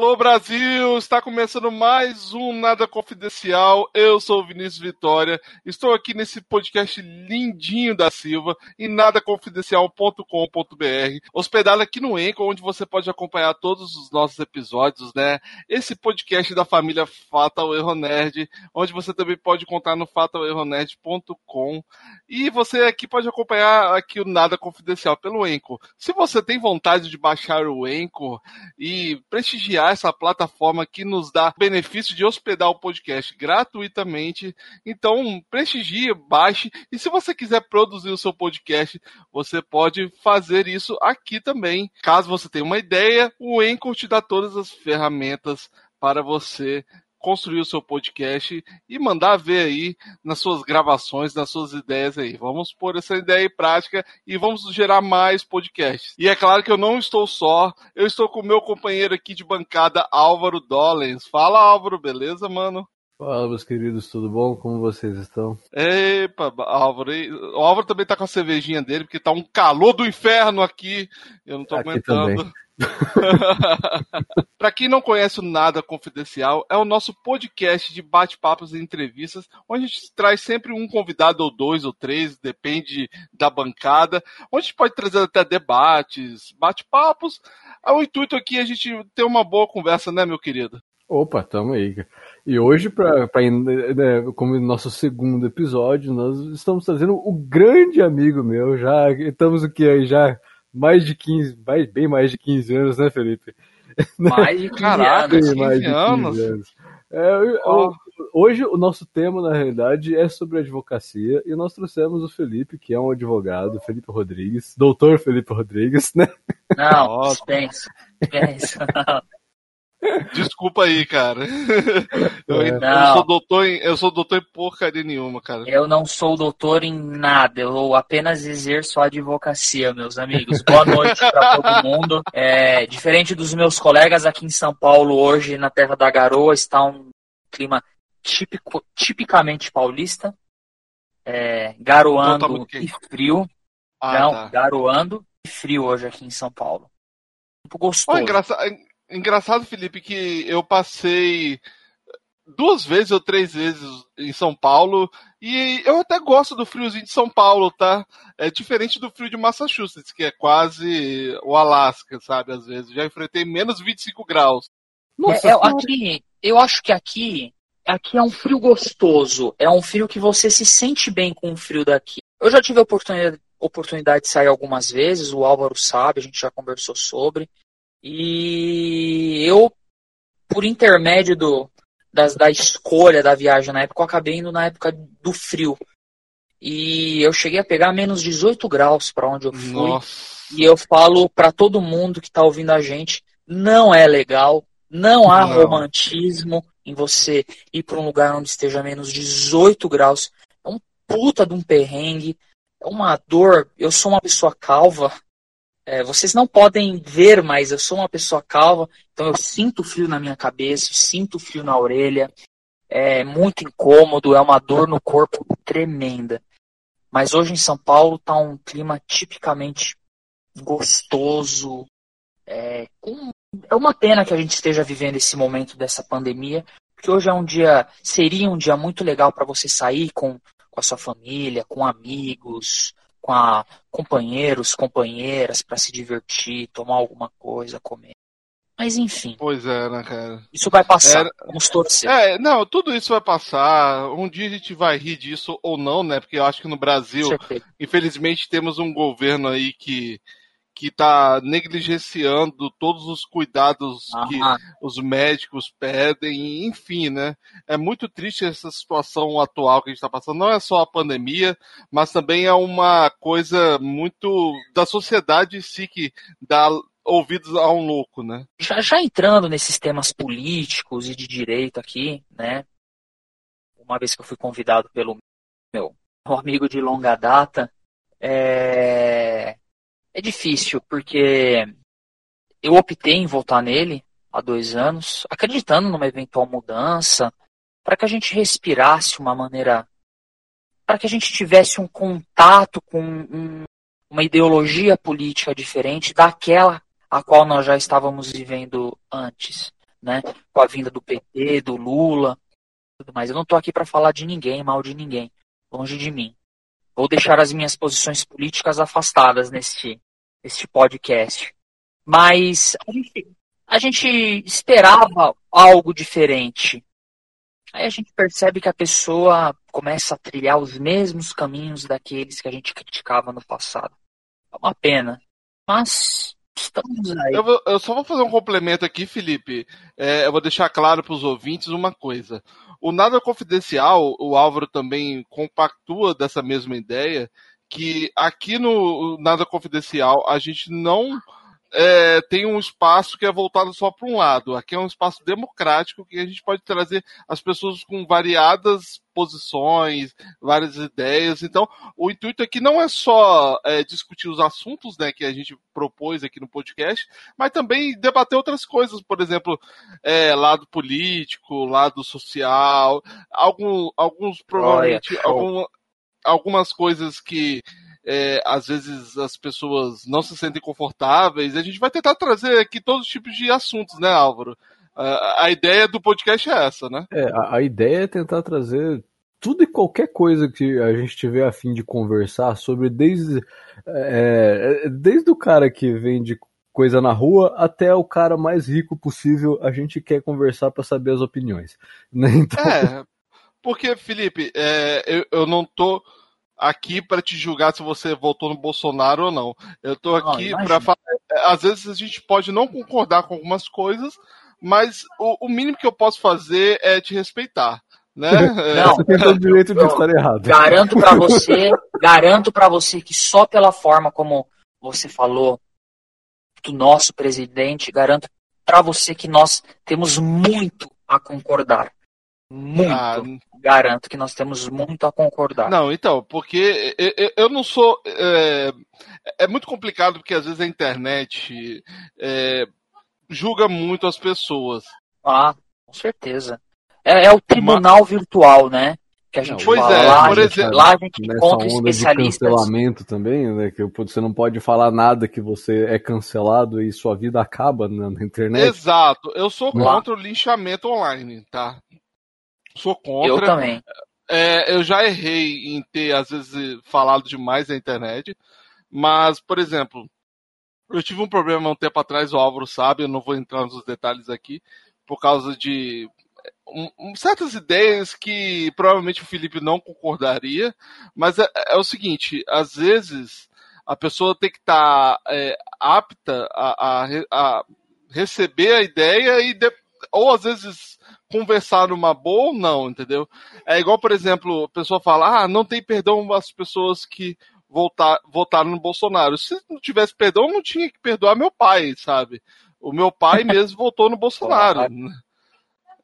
Alô Brasil, está começando mais um Nada Confidencial. Eu sou o Vinícius Vitória. Estou aqui nesse podcast lindinho da Silva em nadaconfidencial.com.br, hospedado aqui no Enco, onde você pode acompanhar todos os nossos episódios, né? Esse podcast da família Fatal Erro Nerd, onde você também pode contar no fatalerronerd.com. E você aqui pode acompanhar aqui o Nada Confidencial pelo Enco. Se você tem vontade de baixar o Enco e prestigiar essa plataforma que nos dá benefício de hospedar o podcast gratuitamente. Então, prestigie, baixe. E se você quiser produzir o seu podcast, você pode fazer isso aqui também. Caso você tenha uma ideia, o Anchor te dá todas as ferramentas para você construir o seu podcast e mandar ver aí nas suas gravações, nas suas ideias aí. Vamos pôr essa ideia em prática e vamos gerar mais podcasts. E é claro que eu não estou só, eu estou com o meu companheiro aqui de bancada, Álvaro Dollens. Fala, Álvaro, beleza, mano? Fala, meus queridos, tudo bom? Como vocês estão? Epa, Álvaro. O Álvaro também tá com a cervejinha dele, porque tá um calor do inferno aqui. Eu não tô Aqui aguentando. também. Para quem não conhece o Nada Confidencial, é o nosso podcast de bate-papos e entrevistas, onde a gente traz sempre um convidado ou dois ou três, depende da bancada, onde a gente pode trazer até debates, bate-papos. O intuito aqui é a gente ter uma boa conversa, né, meu querido? Opa, tamo aí. E hoje, pra, pra, né, como nosso segundo episódio, nós estamos trazendo o grande amigo meu, já estamos o que aí, já mais de 15, mais, bem mais de 15 anos, né, Felipe? Mais de 15 Caraca, anos. Mais de 15 anos. anos. É, Ó. hoje o nosso tema, na realidade, é sobre advocacia e nós trouxemos o Felipe, que é um advogado, Felipe Rodrigues, doutor Felipe Rodrigues, né? Não, dispensa. Dispensa. Desculpa aí, cara. Eu, eu Não. sou doutor em, eu sou doutor em porcaria nenhuma, cara. Eu não sou doutor em nada, eu apenas exerço a advocacia, meus amigos. Boa noite para todo mundo. É, diferente dos meus colegas aqui em São Paulo, hoje na Terra da Garoa está um clima típico, tipicamente paulista, é, garoando Então tá e frio. Ah, não, tá. garoando e frio hoje aqui em São Paulo. Tempo Ó, gostoso. engraçado, engraçado, Felipe, que eu passei duas vezes ou três vezes em São Paulo e eu até gosto do friozinho de São Paulo, tá? É diferente do frio de Massachusetts, que é quase o Alasca, sabe? Às vezes. Já enfrentei menos 25 graus. Nossa, É, é, aqui, eu acho que aqui, aqui é um frio gostoso. É um frio que você se sente bem com o frio daqui. Eu já tive a oportunidade, oportunidade de sair algumas vezes, o Álvaro sabe, a gente já conversou sobre. E eu, por intermédio do, das- da escolha da viagem na época, eu acabei indo na época do frio. E eu cheguei a pegar menos 18 graus para onde eu fui. Nossa. E eu falo para todo mundo que está ouvindo a gente, não é legal, não há Não. romantismo em você ir para um lugar onde esteja menos 18 graus. É um puta de um perrengue, é uma dor. Eu sou uma pessoa calva. É, vocês não podem ver, mas eu sou uma pessoa calva, então eu sinto frio na minha cabeça, sinto frio na orelha. É muito incômodo, é uma dor no corpo tremenda. Mas hoje em São Paulo tá um clima tipicamente gostoso. É, com- é uma pena que a gente esteja vivendo esse momento dessa pandemia, porque hoje é um dia, seria um dia muito legal para você sair com, com a sua família, com amigos, com a, companheiros, companheiras, para se divertir, tomar alguma coisa, comer. Mas enfim, Pois é, né, cara? isso vai passar. Vamos torcer. É, não, tudo isso vai passar. Um dia a gente vai rir disso ou não, né? Porque eu acho que no Brasil, infelizmente, temos um governo aí que que está negligenciando todos os cuidados que Ah, os médicos pedem, enfim, né? É muito triste essa situação atual que a gente está passando. Não é só a pandemia, mas também é uma coisa muito da sociedade em si que dá ouvidos a um louco, né? já, já entrando nesses temas políticos e de direito aqui, né? Uma vez que eu fui convidado pelo meu amigo de longa data, é, é difícil, porque eu optei em votar nele há dois anos, acreditando numa eventual mudança, para que a gente respirasse uma maneira. para que a gente tivesse um contato com um, uma ideologia política diferente daquela a qual nós já estávamos vivendo antes, né? Com a vinda do PT, do Lula, tudo mais. Eu não estou aqui para falar de ninguém, mal de ninguém, longe de mim. Vou deixar as minhas posições políticas afastadas neste, neste podcast. Mas a gente, a gente esperava algo diferente. Aí a gente percebe que a pessoa começa a trilhar os mesmos caminhos daqueles que a gente criticava no passado. É uma pena. Mas estamos aí. Eu, vou, eu só vou fazer um complemento aqui, Felipe. É, eu vou deixar claro para os ouvintes uma coisa. O Nada Confidencial, o Álvaro também compactua dessa mesma ideia, que aqui no Nada Confidencial a gente não é, tem um espaço que é voltado só para um lado. Aqui é um espaço democrático que a gente pode trazer as pessoas com variadas posições, várias ideias. Então, o intuito aqui não é só é, discutir os assuntos né, que a gente propôs aqui no podcast, mas também debater outras coisas, por exemplo, é, lado político, lado social, algum, alguns provavelmente algum, algumas coisas que é, às vezes as pessoas não se sentem confortáveis. A gente vai tentar trazer aqui todos os tipos de assuntos, né, Álvaro? A, a ideia do podcast é essa, né? É, a, a, ideia é tentar trazer tudo e qualquer coisa que a gente tiver a fim de conversar sobre, desde, é, desde o cara que vende coisa na rua até o cara mais rico possível, a gente quer conversar para saber as opiniões. Né? Então... É, porque, Felipe, é, eu, eu não tô aqui para te julgar se você votou no Bolsonaro ou não. Eu estou aqui para falar. Às vezes a gente pode não concordar com algumas coisas, mas o, o mínimo que eu posso fazer é te respeitar. Né? Não, você tem todo o direito de estar errado. Garanto para você, garanto para você que só pela forma como você falou do nosso presidente, garanto para você que nós temos muito a concordar. Muito. Ah, garanto que nós temos muito a concordar. Não, então, porque eu não sou. É, é muito complicado porque às vezes a internet é, julga muito as pessoas. Ah, com certeza. É, é o tribunal Mas... virtual, né? Que a gente pois fala. É, lá, por exemplo, lá a gente encontra especialistas. De cancelamento também, né? Que você não pode falar nada que você é cancelado e sua vida acaba na, na internet. Exato. Eu sou contra o linchamento online, tá? Sou contra. Eu também. É, eu já errei em ter, às vezes, falado demais na internet. Mas, por exemplo, eu tive um problema um tempo atrás, o Álvaro sabe, eu não vou entrar nos detalhes aqui, por causa de um, um, certas ideias que provavelmente o Felipe não concordaria, mas é, é o seguinte, às vezes a pessoa tem que estar tá, é, apta a, a, a, receber a ideia e de, ou às vezes conversar numa boa ou não, entendeu? É igual, por exemplo, a pessoa fala, ah, não tem perdão às pessoas que voltar, votaram no Bolsonaro. Se não tivesse perdão, não tinha que perdoar meu pai, sabe? O meu pai mesmo votou no Bolsonaro.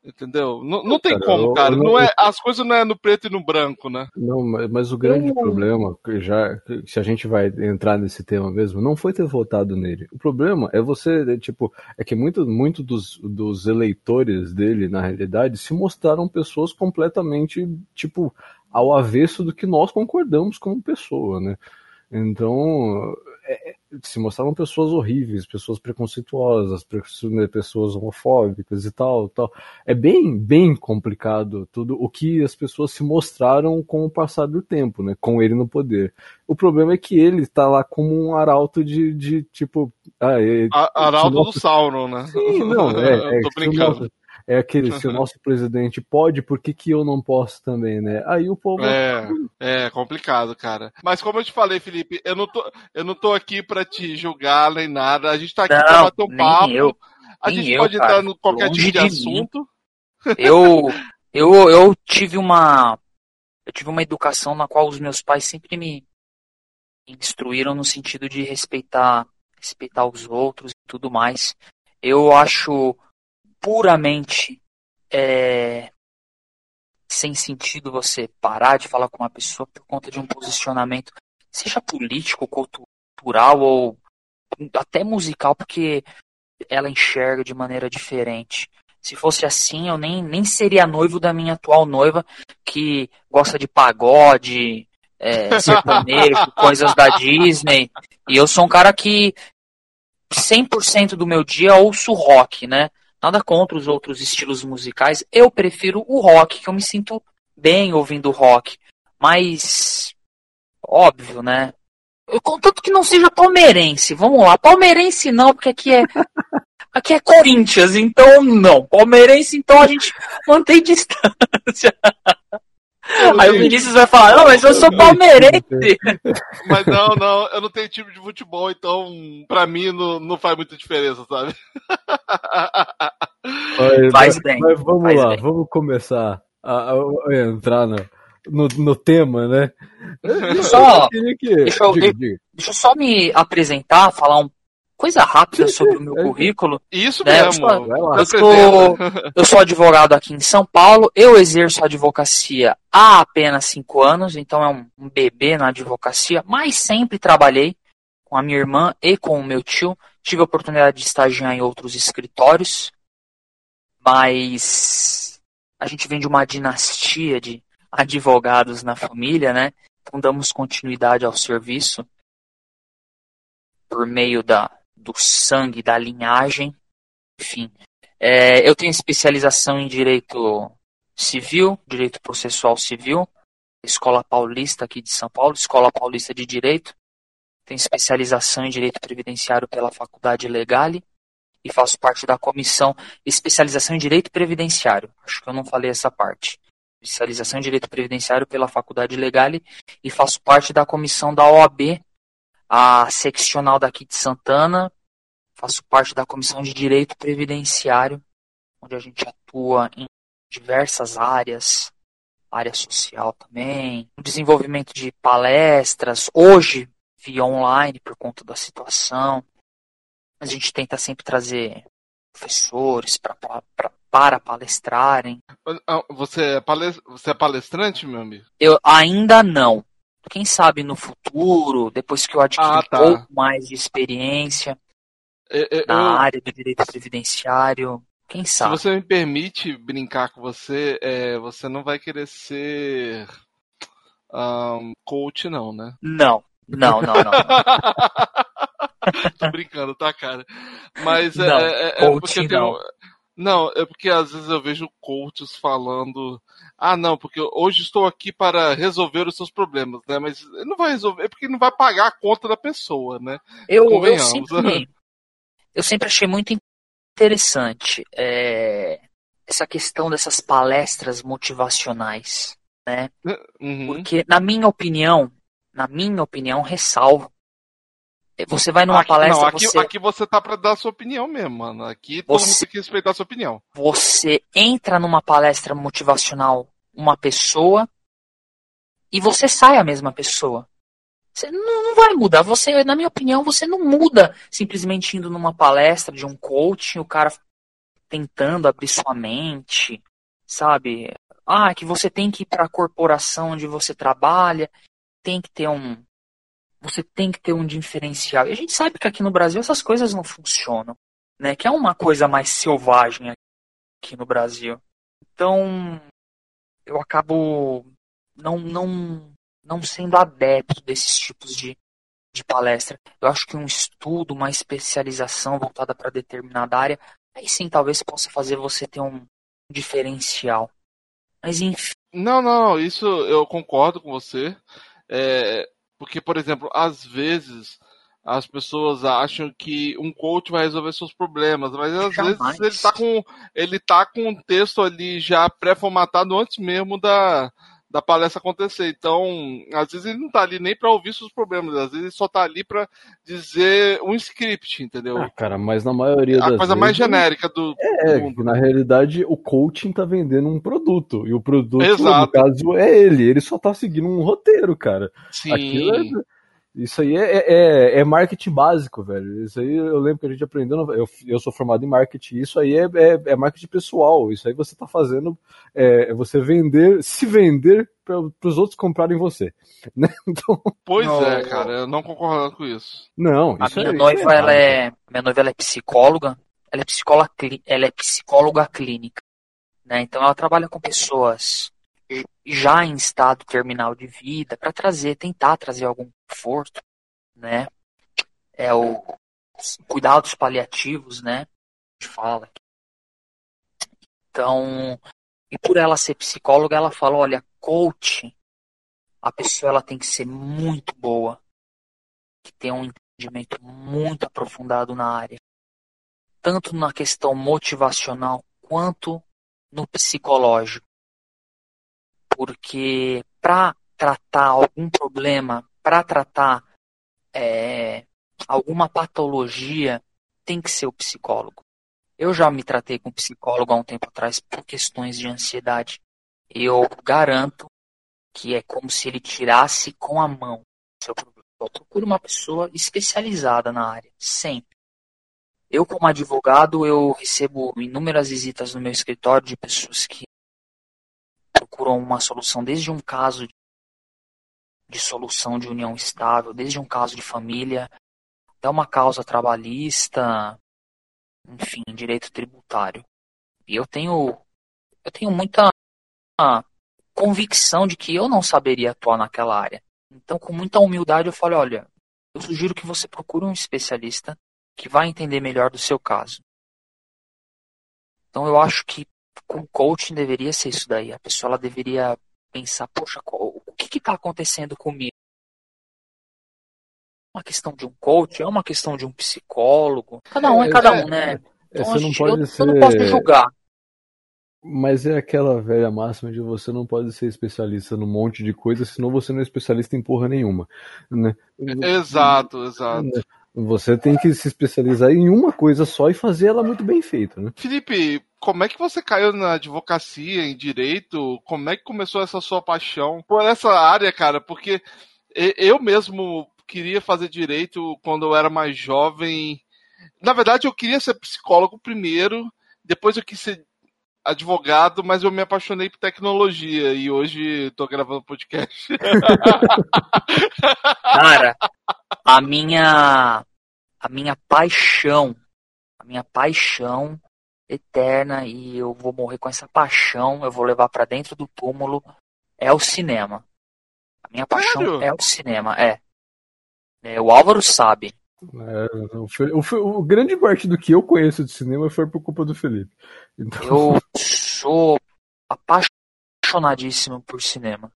Entendeu? Não, não tem cara, como, cara. Não, não, é, as coisas não é no preto e no branco, né? Não, mas, mas o grande problema, já se a gente vai entrar nesse tema mesmo, não foi ter votado nele. O problema é você, é, tipo, é que muito, muito dos, dos eleitores dele, na realidade, se mostraram pessoas completamente, tipo, ao avesso do que nós concordamos como pessoa, né? Então, é, é, se mostraram pessoas horríveis, pessoas preconceituosas, né, pessoas homofóbicas e tal, tal. É bem, bem complicado tudo o que as pessoas se mostraram com o passar do tempo, né? Com ele no poder. O problema é que ele está lá como um arauto de, de tipo. Ah, é, arauto do Sauron, né? Sim, não, é. é Tô brincando é aquele, se o nosso presidente pode, por que, que eu não posso também, né? Aí o povo. É, é complicado, cara. Mas como eu te falei, Felipe, eu não tô, eu não tô aqui pra te julgar nem nada. A gente tá aqui não, pra bater um papo. Eu, a gente eu, pode cara. entrar em qualquer Longe tipo de, de assunto. Eu, eu, eu tive uma. Eu tive uma educação na qual os meus pais sempre me instruíram no sentido de respeitar, respeitar os outros e tudo mais. Eu acho puramente é, sem sentido você parar de falar com uma pessoa por conta de um posicionamento, seja político, cultural ou até musical, porque ela enxerga de maneira diferente. Se fosse assim, eu nem, nem seria noivo da minha atual noiva, que gosta de pagode, é, sertanejo, coisas da Disney. E eu sou um cara que 100% do meu dia ouço rock, né? Nada contra os outros estilos musicais. Eu prefiro o rock, que eu me sinto bem ouvindo rock. Mas, óbvio, né? Eu, contanto que não seja palmeirense. Vamos lá. Palmeirense não, porque aqui é. Aqui é Corinthians, então não. Palmeirense, então a gente mantém distância. Aí o Vinícius vai falar, não, mas eu sou palmeirense. Mas não, não, eu não tenho time de futebol, então pra mim não, não faz muita diferença, sabe? Mas, faz bem. Mas vamos faz lá, bem. vamos começar a, a entrar no, no, no, tema, né? Só, que... deixa, eu, diga, diga. deixa eu só me apresentar, falar um coisa rápida sobre o meu currículo. Isso né? mesmo. Eu sou, eu, sou, eu sou advogado aqui em São Paulo. Eu exerço a advocacia há apenas cinco anos, então é um, um bebê na advocacia, mas sempre trabalhei com a minha irmã e com o meu tio. Tive a oportunidade de estagiar em outros escritórios, mas a gente vem de uma dinastia de advogados na família, né? Então damos continuidade ao serviço por meio da, do sangue, da linhagem, enfim. É, eu tenho especialização em direito civil, direito processual civil, Escola Paulista aqui de São Paulo, Escola Paulista de Direito. Tenho especialização em direito previdenciário pela Faculdade Legale e faço parte da comissão especialização em direito previdenciário. Acho que eu não falei essa parte. Especialização em direito previdenciário pela Faculdade Legale e faço parte da comissão da OAB a seccional daqui de Santana, faço parte da Comissão de Direito Previdenciário, onde a gente atua em diversas áreas, área social também, desenvolvimento de palestras, hoje via online por conta da situação. A gente tenta sempre trazer professores pra, pra, pra, para palestrarem. Ah, você é, você é palestrante, meu amigo? Eu ainda não quem sabe no futuro, depois que eu adquirir ah, tá. um pouco mais de experiência eu, eu, na área do direito previdenciário, quem sabe? Se você me permite brincar com você, é, você não vai querer ser um, coach, não, né? Não, não, não, não. Tô brincando, tá, cara? Mas é, não, é, é, é porque não. Não, é porque às vezes eu vejo coaches falando ah, não, porque hoje estou aqui para resolver os seus problemas, né? Mas não vai resolver, é porque não vai pagar a conta da pessoa, né? Eu, eu, sempre, eu sempre achei muito interessante é, essa questão dessas palestras motivacionais, né? Uhum. Porque, na minha opinião, na minha opinião, ressalvo você vai numa aqui, palestra. Não, aqui, você... aqui você tá para dar a sua opinião mesmo, mano. Aqui todo você... mundo tem que respeitar a sua opinião. Você entra numa palestra motivacional uma pessoa e você sai a mesma pessoa. Você não, não vai mudar. Você, na minha opinião, você não muda simplesmente indo numa palestra de um coaching, o cara tentando abrir sua mente, sabe? Ah, que você tem que ir para a corporação onde você trabalha, tem que ter um, você tem que ter um diferencial. E a gente sabe que aqui no Brasil essas coisas não funcionam, né? Que é uma coisa mais selvagem aqui no Brasil. Então, eu acabo não não não sendo adepto desses tipos de, de palestra. Eu acho que um estudo, uma especialização voltada para determinada área, aí sim talvez possa fazer você ter um diferencial. Mas enfim. Não, não, isso eu concordo com você. É, porque, por exemplo, às vezes as pessoas acham que um coach vai resolver seus problemas, mas às Jamais. vezes ele está com ele tá com um texto ali já pré-formatado antes mesmo da, da palestra acontecer. Então, às vezes ele não está ali nem para ouvir seus problemas, às vezes ele só está ali para dizer um script, entendeu? Ah, cara, mas na maioria a das coisa vezes, mais genérica do, é, mundo. na realidade o coaching está vendendo um produto e o produto Exato. no caso é ele, ele só está seguindo um roteiro, cara. Sim. É... Isso aí é, é, é, marketing básico, velho. Isso aí eu lembro que a gente aprendeu. Eu, eu sou formado em marketing. Isso aí é, é, é marketing pessoal. Isso aí você está fazendo. É, é, você vender, se vender para os outros comprarem você. Né? Então... Pois não, é, cara. Eu não concordo com isso. Não. A minha noiva, ela é. Minha noiva ela é psicóloga. Ela é psicóloga, ela é psicóloga clínica. Né? Então ela trabalha com pessoas já em estado terminal de vida para trazer, tentar trazer algum conforto, né? É o cuidados paliativos, né? A gente fala. Então, e por ela ser psicóloga, ela fala, olha, coach, a pessoa ela tem que ser muito boa, que tem um entendimento muito aprofundado na área, tanto na questão motivacional quanto no psicológico porque para tratar algum problema, para tratar é, alguma patologia, tem que ser o psicólogo. Eu já me tratei com psicólogo há um tempo atrás por questões de ansiedade. Eu garanto que é como se ele tirasse com a mão seu problema. Eu procuro uma pessoa especializada na área, sempre. Eu, como advogado, eu recebo inúmeras visitas no meu escritório de pessoas que procuram uma solução desde um caso de solução de união estável, desde um caso de família, até uma causa trabalhista, enfim, direito tributário. E eu tenho eu tenho muita convicção de que eu não saberia atuar naquela área. Então, com muita humildade, eu falo, olha, eu sugiro que você procure um especialista que vai entender melhor do seu caso. Então, eu acho que com coaching deveria ser isso daí. A pessoa ela deveria pensar, poxa, o que está acontecendo comigo? É uma questão de um coach, é uma questão de um psicólogo. Cada um é, é cada um, né? É, então, você não pode eu, ser... eu não posso julgar. Mas é aquela velha máxima de você não pode ser especialista num monte de coisas, senão você não é especialista em porra nenhuma. Né? Exato, exato. Você tem que se especializar em uma coisa só e fazer ela muito bem feita, né? Felipe, como é que você caiu na advocacia, em direito? Como é que começou essa sua paixão por essa área, cara? Porque eu mesmo queria fazer direito quando eu era mais jovem. Na verdade, eu queria ser psicólogo primeiro, depois eu quis ser advogado, mas eu me apaixonei por tecnologia e hoje estou gravando podcast. Cara, a minha a minha paixão, a minha paixão eterna e eu vou morrer com essa paixão, eu vou levar para dentro do túmulo é o cinema. A minha paixão Sério? é o cinema, é. é o Álvaro sabe. É, o, o, o, grande parte do que eu conheço de cinema foi por culpa do Felipe. Então... Eu sou apaixonadíssimo por cinema.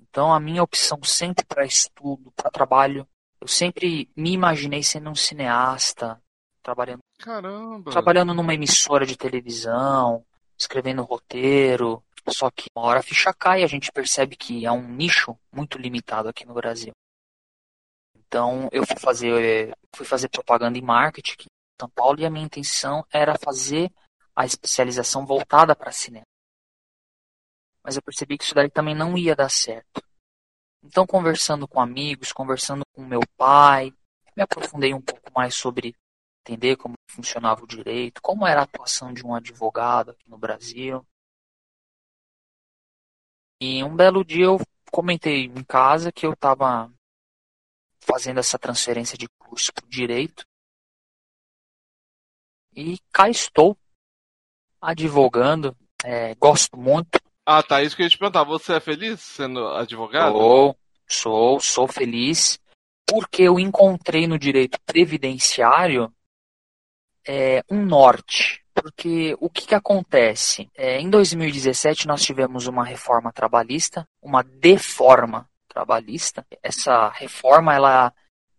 Então a minha opção sempre para estudo, para trabalho, eu sempre me imaginei sendo um cineasta, trabalhando, Caramba. trabalhando numa emissora de televisão, escrevendo roteiro. Só que uma hora a ficha cai e a gente percebe que é um nicho muito limitado aqui no Brasil. Então eu fui fazer, fui fazer propaganda e marketing em São Paulo e a minha intenção era fazer a especialização voltada para cinema. Mas eu percebi que isso daí também não ia dar certo. Então, conversando com amigos, conversando com meu pai, me aprofundei um pouco mais sobre entender como funcionava o direito, como era a atuação de um advogado aqui no Brasil. E um belo dia eu comentei em casa que eu estava fazendo essa transferência de curso para o direito. E cá estou, advogando, é, gosto muito. Ah, tá, isso que eu ia te perguntar. Você é feliz sendo advogado? Sou, sou, sou feliz, porque eu encontrei no direito previdenciário é, um norte. Porque o que, que acontece? É, em 2017 nós tivemos uma reforma trabalhista, uma deforma trabalhista. Essa reforma ela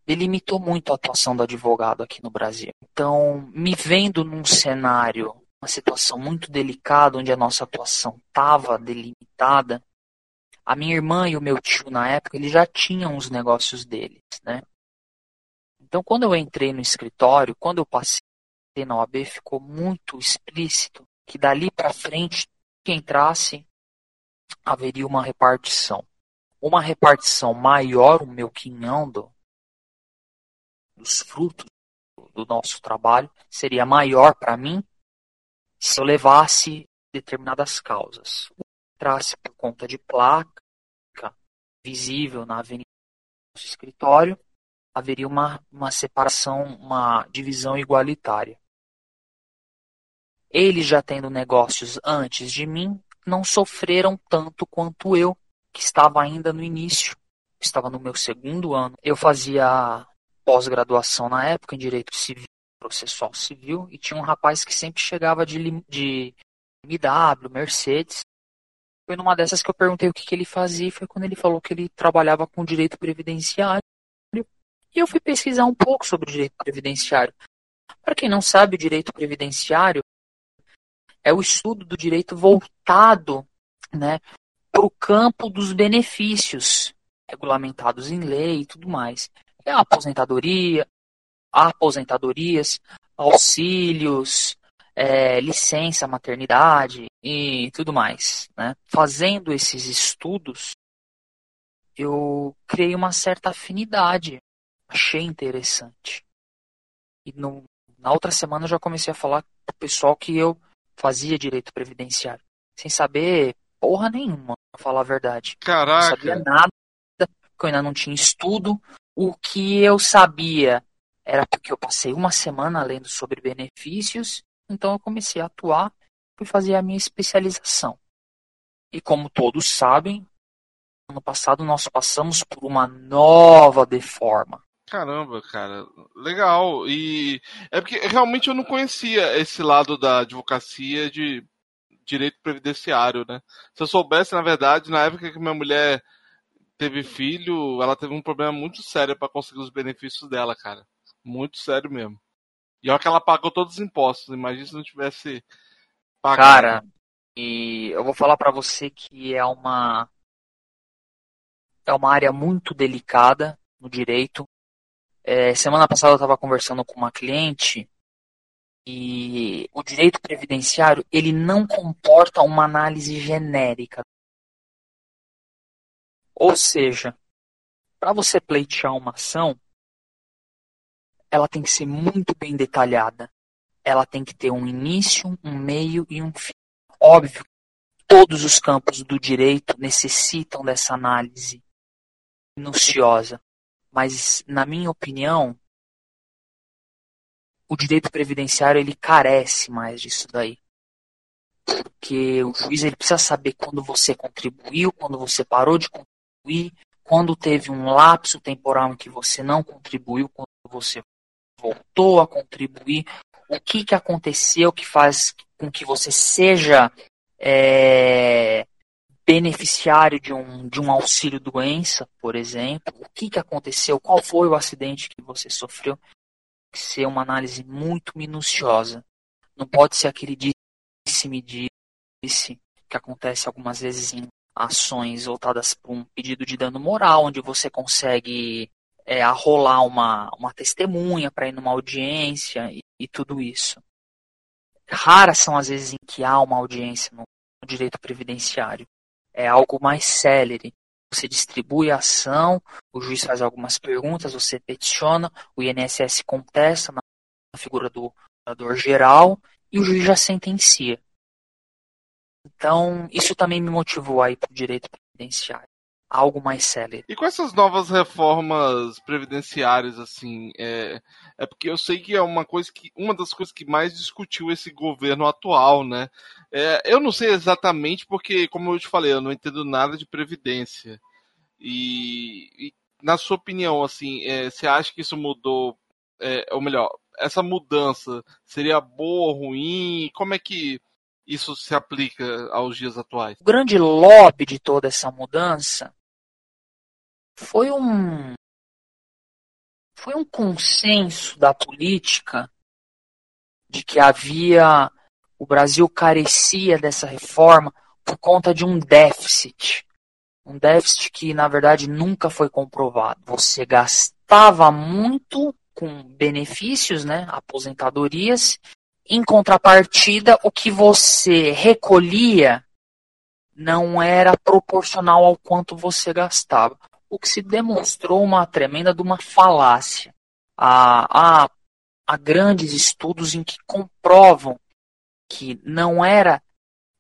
delimitou muito a atuação do advogado aqui no Brasil. Então, me vendo num cenário, uma situação muito delicada, onde a nossa atuação estava delimitada, a minha irmã e o meu tio na época, eles já tinham os negócios deles, né? Então, quando eu entrei no escritório, quando eu passei na OAB, ficou muito explícito que dali para frente, que entrasse, haveria uma repartição uma repartição maior, o meu quinhão do, dos frutos do nosso trabalho seria maior para mim se eu levasse determinadas causas. Entrasse por conta de placa visível na avenida do nosso escritório, haveria uma, uma separação, uma divisão igualitária. Eles já tendo negócios antes de mim, não sofreram tanto quanto eu, que estava ainda no início, estava no meu segundo ano. Eu fazia pós-graduação na época em Direito Civil, Processual Civil, e tinha um rapaz que sempre chegava de, de MW, Mercedes. Foi numa dessas que eu perguntei o que, que ele fazia, e foi quando ele falou que ele trabalhava com direito previdenciário. E eu fui pesquisar um pouco sobre o direito previdenciário. Para quem não sabe, o direito previdenciário é o estudo do direito voltado né, para o campo dos benefícios regulamentados em lei e tudo mais. É a aposentadoria, aposentadorias, auxílios, é, licença maternidade e tudo mais. Né? Fazendo esses estudos, eu criei uma certa afinidade, achei interessante. E no, na outra semana eu já comecei a falar com o pessoal que eu fazia direito previdenciário, sem saber porra nenhuma, pra falar a verdade. Caraca. Não sabia nada, porque eu ainda não tinha estudo. O que eu sabia era porque eu passei uma semana lendo sobre benefícios, então eu comecei a atuar e fazer a minha especialização. E como todos sabem, ano passado nós passamos por uma nova deforma. Caramba, cara, legal. E é porque realmente eu não conhecia esse lado da advocacia de direito previdenciário, né? Se eu soubesse, na verdade, na época que minha mulher teve filho, ela teve um problema muito sério para conseguir os benefícios dela, cara. Muito sério mesmo. E olha que ela pagou todos os impostos. Imagina se não tivesse pagado. Cara, e eu vou falar para você que é uma é uma área muito delicada no direito. É, semana passada eu estava conversando com uma cliente e o direito previdenciário ele não comporta uma análise genérica. Ou seja, para você pleitear uma ação, ela tem que ser muito bem detalhada. Ela tem que ter um início, um meio e um fim. Óbvio, todos os campos do direito necessitam dessa análise minuciosa. Mas, na minha opinião, o direito previdenciário ele carece mais disso daí. Porque o juiz ele precisa saber quando você contribuiu, quando você parou de contribuir, quando teve um lapso temporal em que você não contribuiu, quando você voltou a contribuir, o que, que aconteceu que faz com que você seja é, beneficiário de um, de um auxílio doença, por exemplo, o que, que aconteceu, qual foi o acidente que você sofreu, que ser uma análise muito minuciosa. Não pode ser aquele disse-me disse que acontece algumas vezes em ações voltadas para um pedido de dano moral, onde você consegue é, arrolar uma, uma testemunha para ir numa audiência e, e, tudo isso. Raras são as vezes em que há uma audiência no, direito previdenciário é algo mais célere. Você distribui a ação, o juiz faz algumas perguntas, você peticiona, o INSS contesta na figura do procurador geral e o juiz já sentencia. Então, isso também me motivou a ir para o direito previdenciário. Algo mais célere. E com essas novas reformas previdenciárias, assim, é, é porque eu sei que é uma coisa que. Uma das coisas que mais discutiu esse governo atual, né? É, eu não sei exatamente, porque, como eu te falei, eu não entendo nada de previdência. E, e na sua opinião, assim, é, você acha que isso mudou, é, ou melhor, essa mudança seria boa ou ruim? Como é que isso se aplica aos dias atuais? O grande lobby de toda essa mudança foi um foi um consenso da política de que havia o Brasil carecia dessa reforma por conta de um déficit. Um déficit que, na verdade, nunca foi comprovado. Você gastava muito com benefícios, né, aposentadorias, em contrapartida, o que você recolhia não era proporcional ao quanto você gastava. O que se demonstrou uma tremenda de uma falácia. há, há, há grandes estudos em que comprovam que não era,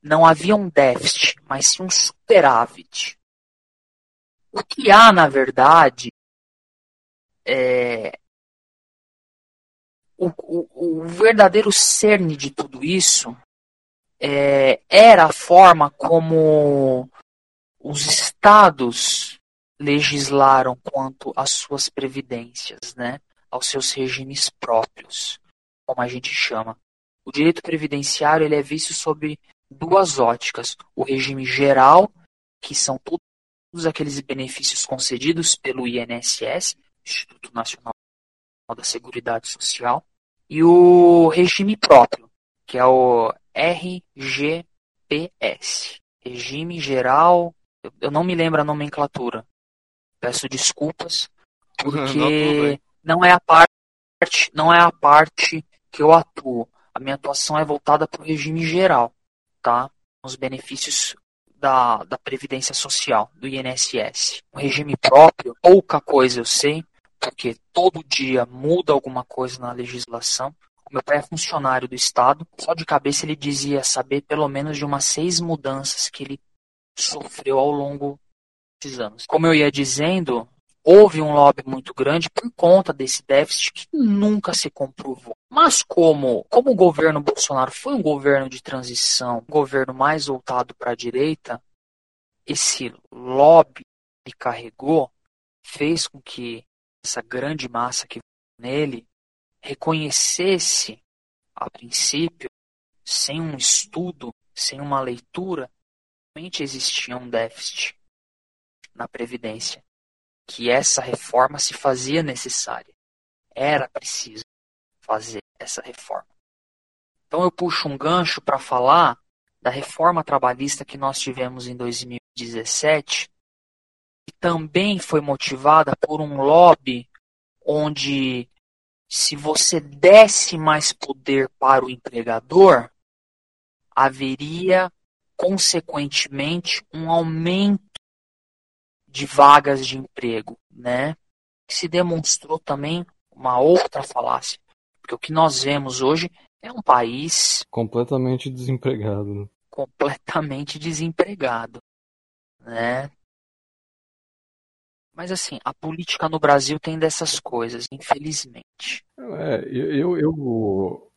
não havia um déficit, mas sim um superávit. O que há, na verdade, é, o, o, o verdadeiro cerne de tudo isso é, era a forma como os estados legislaram quanto às suas previdências, né, aos seus regimes próprios, como a gente chama. O direito previdenciário ele é visto sob duas óticas: o regime geral, que são todos aqueles benefícios concedidos pelo INSS, Instituto Nacional da Seguridade Social, e o regime próprio, que é o RGPS, Regime Geral. Eu não me lembro a nomenclatura. Peço desculpas, porque não, não é a parte, não é a parte que eu atuo. A minha atuação é voltada para o regime geral, tá? Os benefícios da, da Previdência Social, do INSS. O regime próprio, pouca coisa eu sei, porque todo dia muda alguma coisa na legislação. O meu pai é funcionário do Estado, só de cabeça ele dizia saber pelo menos de umas seis mudanças que ele sofreu ao longo anos. Como eu ia dizendo, houve um lobby muito grande por conta desse déficit que nunca se comprovou. Mas como, como o governo Bolsonaro foi um governo de transição, um governo mais voltado para a direita, esse lobby que carregou fez com que essa grande massa que nele reconhecesse, a princípio, sem um estudo, sem uma leitura, realmente existia um déficit na Previdência, que essa reforma se fazia necessária. Era preciso fazer essa reforma. Então eu puxo um gancho para falar da reforma trabalhista que nós tivemos em 2017, também foi motivada por um lobby onde se você desse mais poder para o empregador, haveria consequentemente um aumento de vagas de emprego, né? Que se demonstrou também uma outra falácia, porque o que nós vemos hoje é um país completamente desempregado, né? completamente desempregado, né? Mas assim, a política no Brasil tem dessas coisas, infelizmente. É, eu, eu,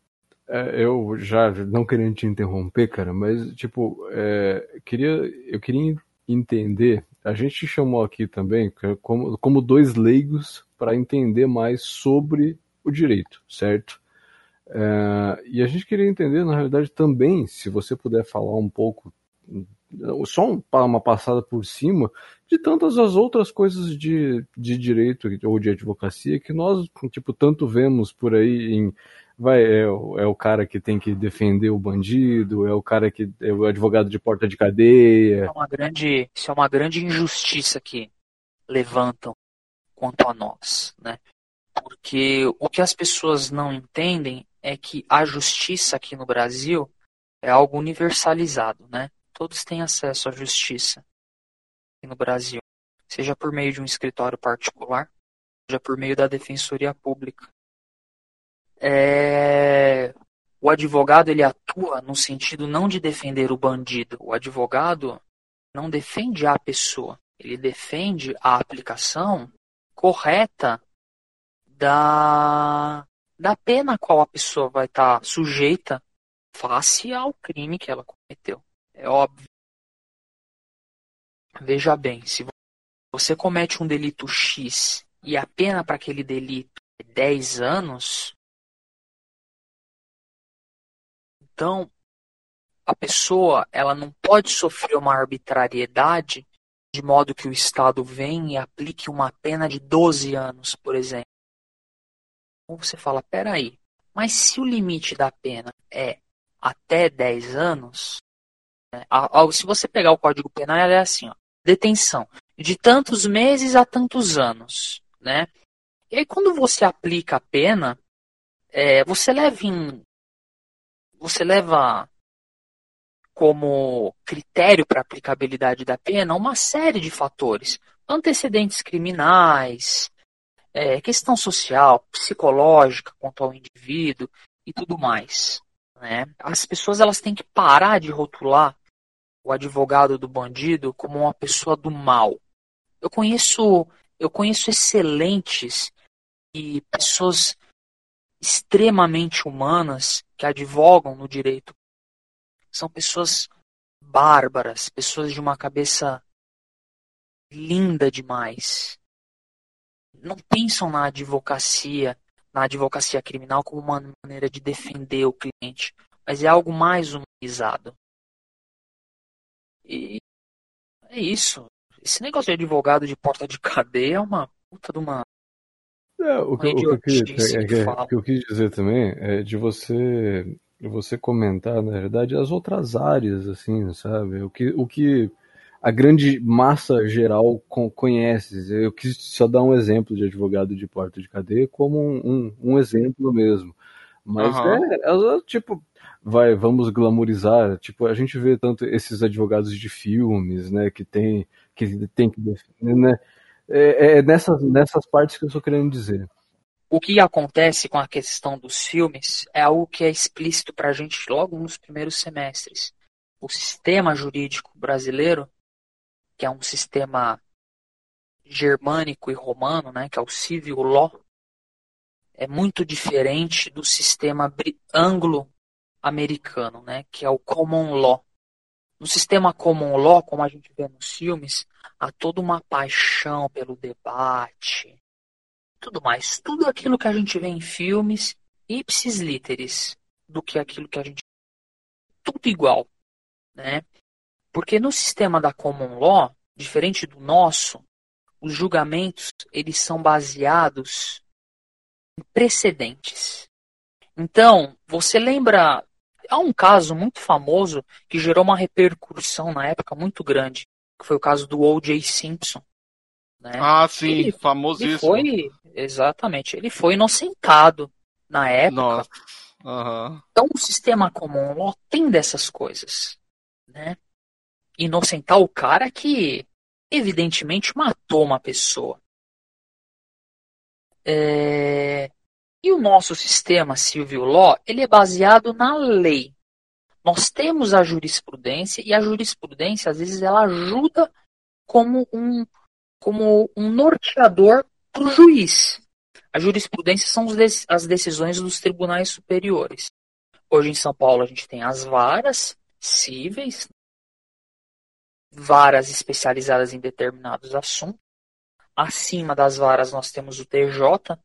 é, eu já não querendo te interromper, cara, mas tipo, é, queria, eu queria entender. A gente chamou aqui também como, como dois leigos para entender mais sobre o direito, certo? É, e a gente queria entender, na realidade, também, se você puder falar um pouco só uma passada por cima de tantas as outras coisas de, de direito ou de advocacia que nós, tipo, tanto vemos por aí em vai é, é o cara que tem que defender o bandido, é o cara que é o advogado de porta de cadeia. É uma grande, isso é uma grande injustiça que levantam quanto a nós, né? Porque o que as pessoas não entendem é que a justiça aqui no Brasil é algo universalizado, né? todos têm acesso à justiça aqui no Brasil, seja por meio de um escritório particular, seja por meio da defensoria pública. É... O advogado ele atua no sentido não de defender o bandido. O advogado não defende a pessoa, ele defende a aplicação correta da, da pena a qual a pessoa vai estar sujeita face ao crime que ela cometeu. É óbvio. Veja bem, se você comete um delito X e a pena para aquele delito é 10 anos, então a pessoa ela não pode sofrer uma arbitrariedade de modo que o Estado venha e aplique uma pena de 12 anos, por exemplo. Então você fala, peraí, mas se o limite da pena é até 10 anos, se você pegar o Código Penal, é assim, ó, detenção de tantos meses a tantos anos, né? E aí quando você aplica a pena, é, você leva em, você leva como critério para aplicabilidade da pena uma série de fatores, antecedentes criminais, é, questão social, psicológica quanto ao indivíduo e tudo mais. Né? As pessoas elas têm que parar de rotular o advogado do bandido como uma pessoa do mal. Eu conheço, eu conheço excelentes e pessoas extremamente humanas que advogam no direito. São pessoas bárbaras, pessoas de uma cabeça linda demais. Não pensam na advocacia, na advocacia criminal como uma maneira de defender o cliente, mas é algo mais humanizado. E é isso. Esse negócio de advogado de porta de cadeia é uma puta de uma. É, o, que, o, que eu quis, é, é, que eu quis dizer também é de você você comentar, na verdade, as outras áreas, assim, sabe? O que, o que a grande massa geral conhece. Eu quis só dar um exemplo de advogado de porta de cadeia como um, um, um exemplo mesmo. Mas uhum. é, é, tipo, vai, vamos glamorizar. Tipo, a gente vê tanto esses advogados de filmes, né, que tem que, tem que defender, né? É, é nessas, nessas partes que eu estou querendo dizer. O que acontece com a questão dos filmes é algo que é explícito para a gente logo nos primeiros semestres. O sistema jurídico brasileiro que é um sistema germânico e romano, né, que é o civil law, é muito diferente do sistema anglo-americano, né, que é o common law. No sistema common law, como a gente vê nos filmes, há toda uma paixão pelo debate, tudo mais, tudo aquilo que a gente vê em filmes, ipsis literis, do que aquilo que a gente tudo igual, né? Porque no sistema da common law, diferente do nosso, os julgamentos eles são baseados em precedentes. Então, você lembra há um caso muito famoso que gerou uma repercussão na época muito grande, que foi o caso do O.J. Simpson. Né? Ah, sim, ele, famosíssimo. Ele foi, exatamente, ele foi inocentado na época. Nossa. Uhum. Então, o sistema comum tem dessas coisas né? Inocentar o cara que evidentemente matou uma pessoa. É... E o nosso sistema civil law, ele é baseado na lei. Nós temos a jurisprudência e a jurisprudência às vezes ela ajuda como um como um norteador para o juiz. A jurisprudência são as decisões dos tribunais superiores. Hoje em São Paulo a gente tem as varas cíveis, varas especializadas em determinados assuntos. Acima das varas nós temos o TJ,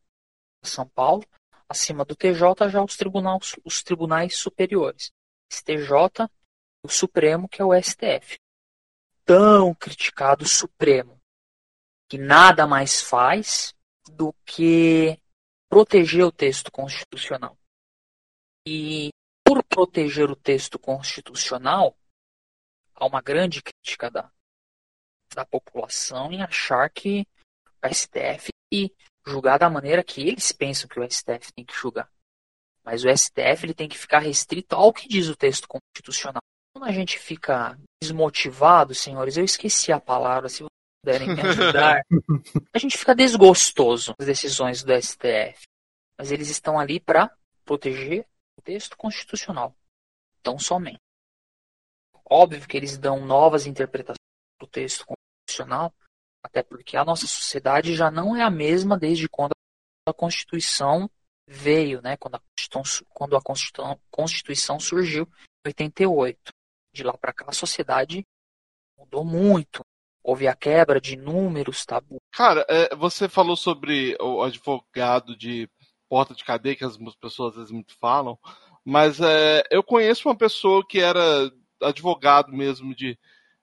São Paulo. Acima do TJ já os tribunais, os tribunais superiores. STJ, o Supremo, que é o STF. Tão criticado Supremo, que nada mais faz do que proteger o texto constitucional. E por proteger o texto constitucional, há uma grande crítica da, da população em achar que o STF que julgar da maneira que eles pensam que o STF tem que julgar. Mas o STF ele tem que ficar restrito ao que diz o texto constitucional. Quando a gente fica desmotivado, senhores, eu esqueci a palavra, se vocês puderem me ajudar, a gente fica desgostoso das decisões do STF. Mas eles estão ali para proteger o texto constitucional. Tão somente. Óbvio que eles dão novas interpretações do texto constitucional, até porque a nossa sociedade já não é a mesma desde quando a Constituição veio, né? Quando a Constituição, quando a Constituição, surgiu em 88. De lá para cá a sociedade mudou muito. Houve a quebra de inúmeros tabus. Cara, é, você falou sobre o advogado de porta de cadeia, que as pessoas às vezes muito falam, mas é, eu conheço uma pessoa que era advogado mesmo de,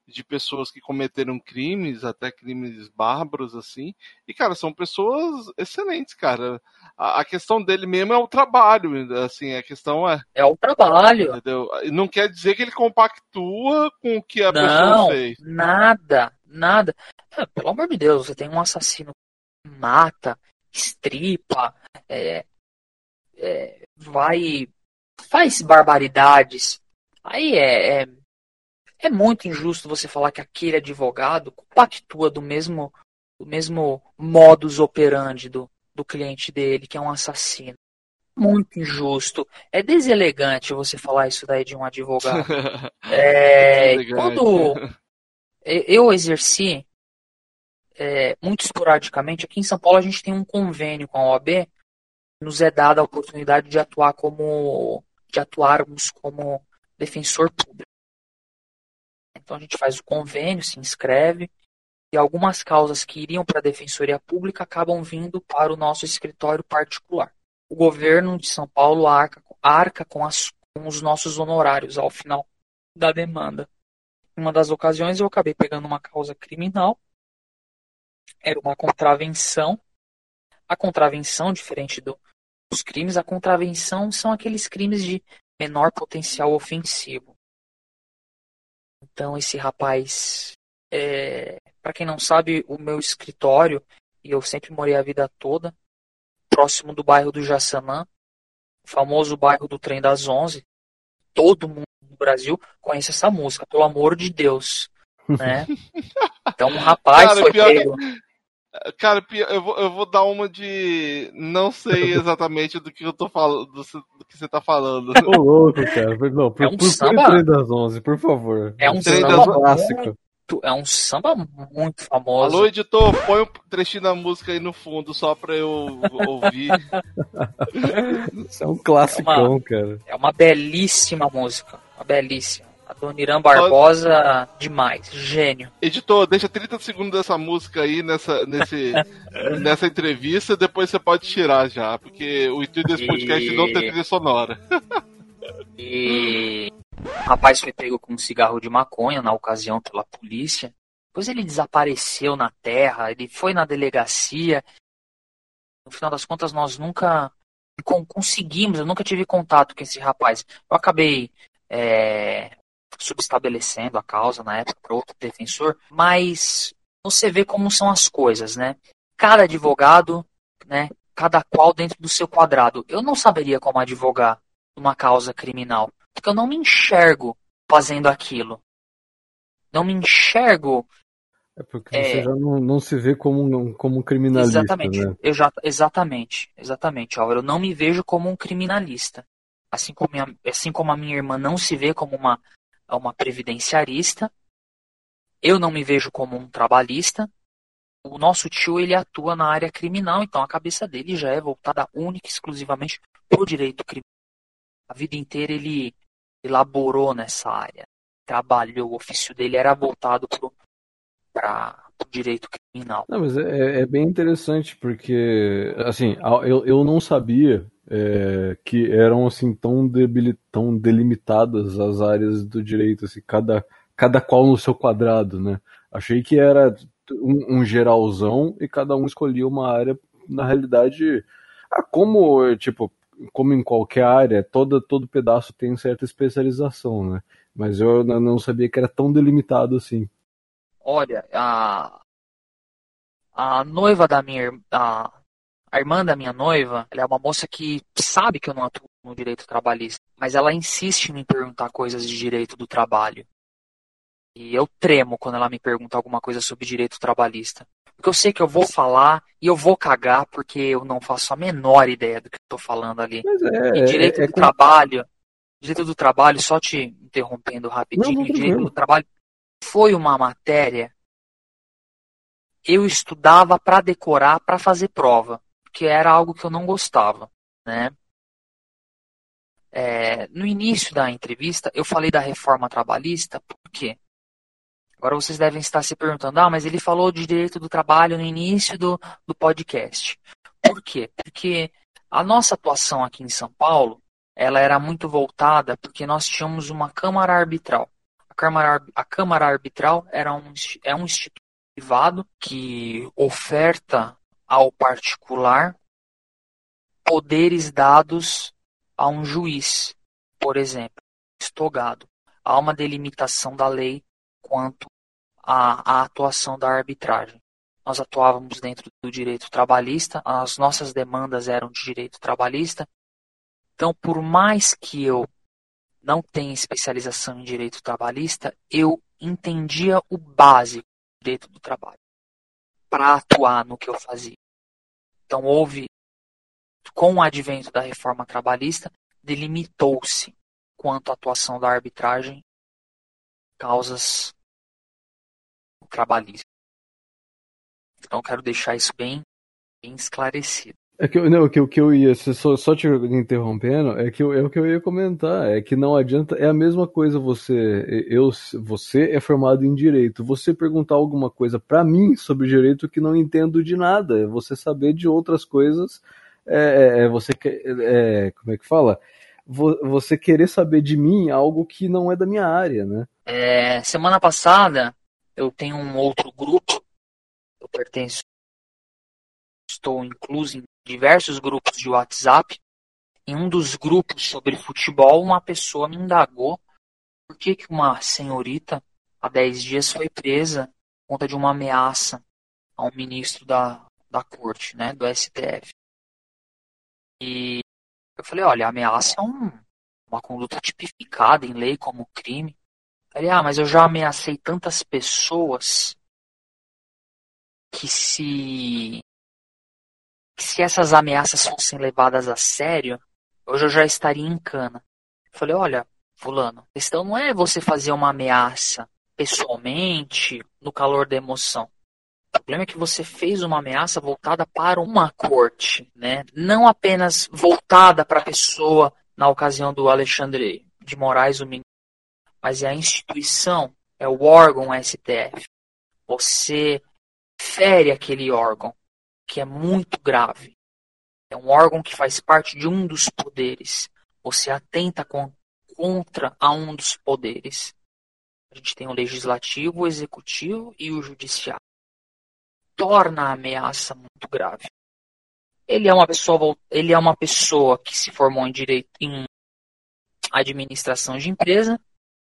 de pessoas que cometeram crimes, até crimes bárbaros, assim. E, cara, são pessoas excelentes, cara. A, a, questão dele mesmo é o trabalho, assim, a questão é. É o trabalho. Entendeu? Não quer dizer que ele compactua com o que a Não, pessoa fez. Nada, nada. É, pelo amor de Deus, você tem um assassino que mata, estripa, é, é, vai. faz barbaridades Aí é, é, é, muito injusto você falar que aquele advogado compactua do mesmo, do mesmo modus operandi do, do cliente dele, que é um assassino. Muito injusto. É deselegante você falar isso daí de um advogado. É, quando eu exerci, é, muito esporadicamente, aqui em São Paulo a gente tem um convênio com a OAB, nos é dada a oportunidade de atuar como de atuarmos como defensor público. Então a gente faz o convênio, se inscreve, e algumas causas que iriam para a Defensoria Pública acabam vindo para o nosso escritório particular. O governo de São Paulo arca, arca com, as, com os nossos honorários ao final da demanda. Em uma das ocasiões eu acabei pegando uma causa criminal, era uma contravenção. A contravenção, diferente do, dos crimes, a contravenção são aqueles crimes de menor potencial ofensivo. Então esse rapaz é, para quem não sabe, o meu escritório, e eu sempre morei a vida toda, próximo do bairro do Jaçanã, famoso bairro do Trem das Onze. Todo mundo no Brasil conhece essa música, pelo amor de Deus. Né? Então, um rapaz Cara, foi pego. Cara, eu vou, eu vou dar uma de. Não sei exatamente do que eu tô falando, do, do que você tá falando. Ô, louco, cara. Não, por, é um por, samba... Trem das Onze, por favor. É um samba clássico é um samba muito famoso. Alô, editor, põe um trechinho da música aí no fundo só pra eu ouvir. Isso é um clássico, é uma, cara. É uma belíssima música. Uma belíssima. A Dona Irã Barbosa, demais. Gênio. Editor, deixa 30 segundos dessa música aí nessa, nesse, nessa entrevista, depois você pode tirar já, porque o intuito desse podcast e... não tem trilha sonora. e o rapaz foi pego com um cigarro de maconha na ocasião pela polícia. Depois ele desapareceu na terra, ele foi na delegacia. No final das contas, nós nunca conseguimos, eu nunca tive contato com esse rapaz. Eu acabei é, subestabelecendo a causa na época para outro defensor, mas você vê como são as coisas, né? Cada advogado, né? Cada qual dentro do seu quadrado. Eu não saberia como advogar uma causa criminal. Porque eu não me enxergo fazendo aquilo. Não me enxergo. É porque você é... já não, não se vê como um, como um criminalista. Exatamente. Né? Eu já, exatamente. Exatamente, Álvaro. Eu não me vejo como um criminalista. Assim como, minha, assim como a minha irmã não se vê como uma, uma previdenciarista, eu não me vejo como um trabalhista. O nosso tio ele atua na área criminal, então a cabeça dele já é voltada única e exclusivamente para o direito criminal. A vida inteira ele elaborou nessa área, trabalhou, o ofício dele era voltado para o direito criminal. Não, mas é, é, bem interessante porque, assim, eu, eu não sabia é, que eram assim tão, debil, tão delimitadas as áreas do direito, assim, cada, cada qual no seu quadrado, né? Achei que era um, um geralzão e cada um escolhia uma área, na realidade, ah, como, tipo, como em qualquer área, todo, todo pedaço tem certa especialização, né? Mas eu não sabia que era tão delimitado assim. Olha, a, a noiva da minha a, a irmã da minha noiva, ela é uma moça que sabe que eu não atuo no direito trabalhista, mas ela insiste em me perguntar coisas de direito do trabalho. E eu tremo quando ela me pergunta alguma coisa sobre direito trabalhista. Porque eu sei que eu vou falar e eu vou cagar porque eu não faço a menor ideia do que eu tô falando ali. É, e direito é, é, do trabalho, direito do trabalho, só te interrompendo rapidinho, não, não direito do trabalho foi uma matéria eu estudava para decorar, para fazer prova, que era algo que eu não gostava, né? É, no início da entrevista, eu falei da reforma trabalhista, por quê? Agora vocês devem estar se perguntando, ah, mas ele falou de direito do trabalho no início do, do podcast. Por quê? Porque a nossa atuação aqui em São Paulo, ela era muito voltada porque nós tínhamos uma Câmara Arbitral. A Câmara, a Câmara Arbitral era um, é um instituto privado que oferta ao particular poderes dados a um juiz, por exemplo, estogado. Há uma delimitação da lei quanto a, a atuação da arbitragem. Nós atuávamos dentro do direito trabalhista, as nossas demandas eram de direito trabalhista. Então, por mais que eu não tenha especialização em direito trabalhista, eu entendia o básico do direito do trabalho para atuar no que eu fazia. Então houve, com o advento da reforma trabalhista, delimitou-se quanto à atuação da arbitragem causas trabalhistas. Então quero deixar isso bem, bem esclarecido. É que, não, que, que eu ia, só, só te interrompendo, é que eu, é o que eu ia comentar, é que não adianta, é a mesma coisa você, eu, você é formado em direito, você perguntar alguma coisa para mim sobre direito que não entendo de nada, é você saber de outras coisas, é, é, é você, é, como é que fala? Você querer saber de mim algo que não é da minha área, né? É, semana passada, eu tenho um outro grupo, eu pertenço estou incluso em diversos grupos de WhatsApp. Em um dos grupos sobre futebol, uma pessoa me indagou por que, que uma senhorita há 10 dias foi presa por conta de uma ameaça a um ministro da, da corte, né, do STF. E eu falei, olha, ameaça é um, uma conduta tipificada em lei como crime. Ele, ah, mas eu já ameacei tantas pessoas que se se essas ameaças fossem levadas a sério, hoje eu já estaria em cana. Falei, olha, fulano, a questão não é você fazer uma ameaça pessoalmente, no calor da emoção. O problema é que você fez uma ameaça voltada para uma corte, né? Não apenas voltada para a pessoa na ocasião do Alexandre de Moraes, o mas é a instituição, é o órgão STF. Você fere aquele órgão que é muito grave. É um órgão que faz parte de um dos poderes. Você atenta contra a um dos poderes. A gente tem o legislativo, o executivo e o judiciário. Torna a ameaça muito grave. Ele é uma pessoa, ele é uma pessoa que se formou em direito em administração de empresa.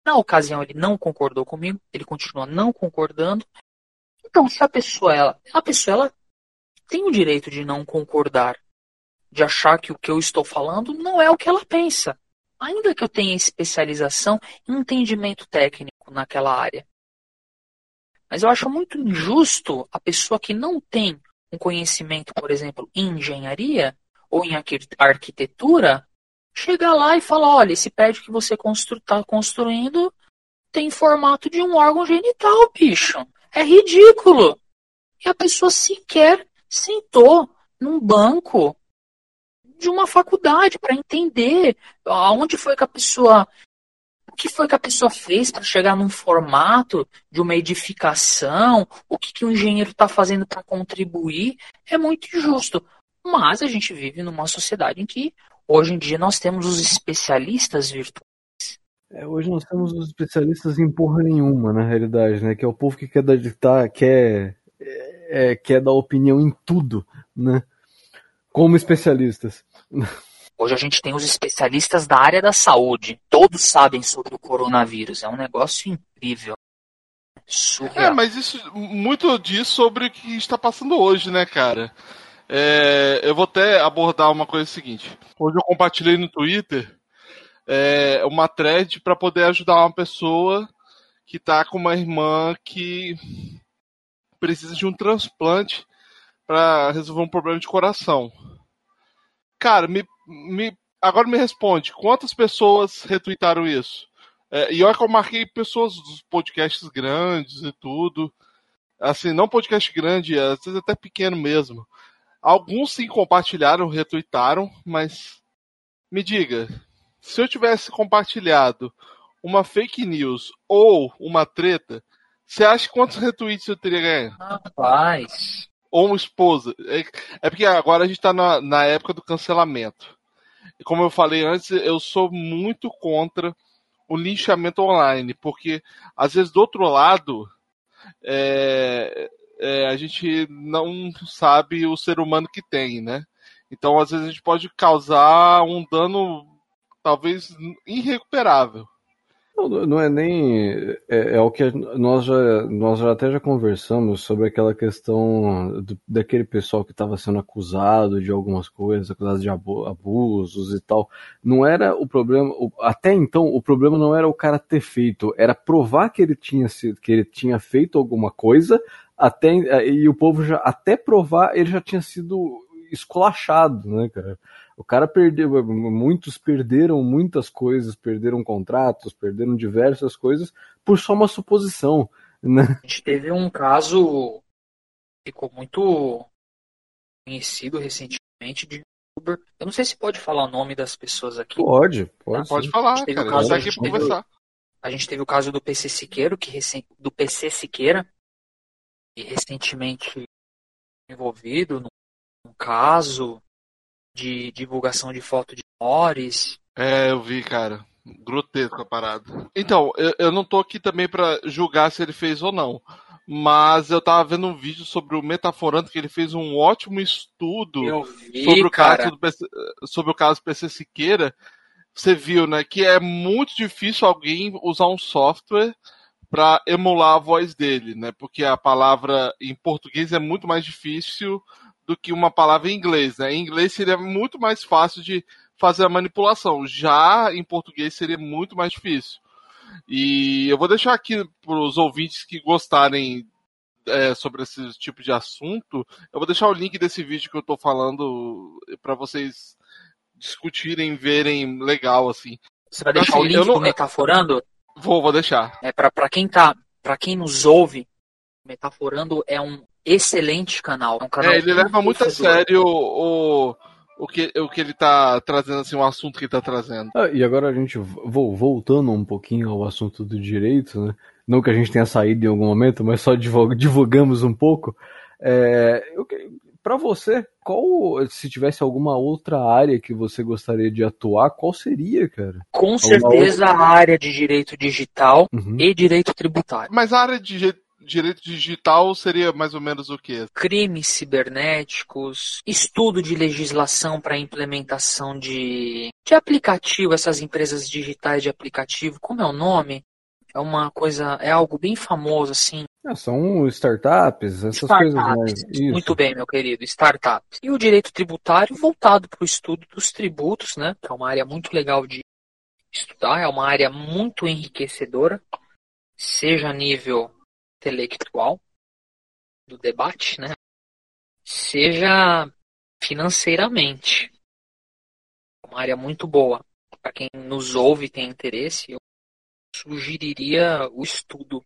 Na ocasião ele não concordou comigo, ele continua não concordando. Então, se a pessoa ela, a pessoa ela tem o direito de não concordar, de achar que o que eu estou falando não é o que ela pensa, ainda que eu tenha especialização e entendimento técnico naquela área. Mas eu acho muito injusto a pessoa que não tem um conhecimento, por exemplo, em engenharia ou em arquitetura, chegar lá e falar: olha, esse prédio que você está constru tá construindo tem formato de um órgão genital, bicho. É ridículo. E a pessoa sequer sentou num banco de uma faculdade para entender aonde foi que a pessoa o que foi que a pessoa fez para chegar num formato de uma edificação, o que, que o engenheiro está fazendo para contribuir, é muito injusto. Mas a gente vive numa sociedade em que hoje em dia nós temos os especialistas virtuais. É, hoje nós temos os especialistas em porra nenhuma, na realidade, né? Que é o povo que quer ditar, quer é, quer dar opinião em tudo, né? Como especialistas. Hoje a gente tem os especialistas da área da saúde. Todos sabem sobre o coronavírus. É um negócio incrível. Surreal. É, mas isso, muito diz sobre o que está passando hoje, né, cara? É, eu vou até abordar uma coisa seguinte. Hoje eu compartilhei no Twitter é, uma thread para poder ajudar uma pessoa que está com uma irmã que precisa de um transplante para resolver um problema de coração. Cara, me, me, agora me responde, quantas pessoas retweetaram isso? É, e olha que eu marquei pessoas dos podcasts grandes e tudo. Assim, não podcast grande, às vezes até pequeno mesmo. Alguns sim compartilharam, retweetaram, mas me diga, se eu tivesse compartilhado uma fake news ou uma treta, você acha quantos retweets eu teria ganho? Rapaz. Ou uma esposa. É, é porque agora a gente tá na, na época do cancelamento. E como eu falei antes, eu sou muito contra o linchamento online, porque às vezes do outro lado é, é, a gente não sabe o ser humano que tem, né? Então às vezes a gente pode causar um dano talvez irrecuperável. Não, não é nem. É, é, o que nós já, nós já até já conversamos sobre aquela questão do, daquele pessoal que estava sendo acusado de algumas coisas, acusado de abusos e tal. Não era o problema. Até então, o problema não era o cara ter feito, era provar que ele tinha, que ele tinha feito alguma coisa, até, e o povo já, até provar, ele já tinha sido esculachado, né, cara? O cara perdeu, muitos perderam muitas coisas, perderam contratos, perderam diversas coisas por só uma suposição, né? A gente teve um caso ficou muito conhecido recentemente de youtuber. Eu não sei se pode falar o nome das pessoas aqui. Pode, pode. Pode sim. falar, Teve cara. A gente tá caso aqui pra de- conversar. A gente teve o caso do PC Siqueiro, que recen... do PC Siqueira, e recentemente envolvido num, num caso de divulgação de foto de menores. É, eu vi, cara. Grotesco a parada. Então, eu, eu não tô aqui também pra julgar se ele fez ou não. Mas eu tava vendo um vídeo sobre o Metaforando, que ele fez um ótimo estudo vi, sobre o cara. caso do PC, sobre o caso PC Siqueira, você viu, né, que é muito difícil alguém usar um software para emular a voz dele, né? Porque a palavra em português é muito mais difícil do que uma palavra em inglês, né? Em inglês seria muito mais fácil de fazer a manipulação. Já em português seria muito mais difícil. E eu vou deixar aqui para os ouvintes que gostarem é, sobre esse tipo de assunto, eu vou deixar o link desse vídeo que eu tô falando para vocês discutirem, verem legal assim. Você vai deixar Assim, o link não- do Metaforando? Vou, vou deixar. É para quem tá, para quem nos ouve, Metaforando é um excelente canal. É um canal É, ele leva muito a sério o, o, que, o que ele tá trazendo, assim, o assunto que ele tá trazendo. Ah, e agora a gente vo- voltando um pouquinho ao assunto do direito, né? Não que a gente tenha saído em algum momento, mas só divulg- divulgamos um pouco. É, Pra você, qual, se tivesse alguma outra área que você gostaria de atuar, qual seria, cara? Com certeza a área de direito digital Uhum. e direito tributário. Mas a área de direito digital seria mais ou menos o quê? Crimes cibernéticos, estudo de legislação para implementação de, de aplicativo, essas empresas digitais de aplicativo, como é o nome? É uma coisa, é algo bem famoso assim. Ah, são startups, essas coisas mais. Startups. Isso. Muito bem, meu querido, startups. E o direito tributário voltado para o estudo dos tributos, né? Que é uma área muito legal de estudar, é uma área muito enriquecedora, seja a nível intelectual do debate, né? Seja financeiramente. É uma área muito boa. Para quem nos ouve e tem interesse, eu sugeriria o estudo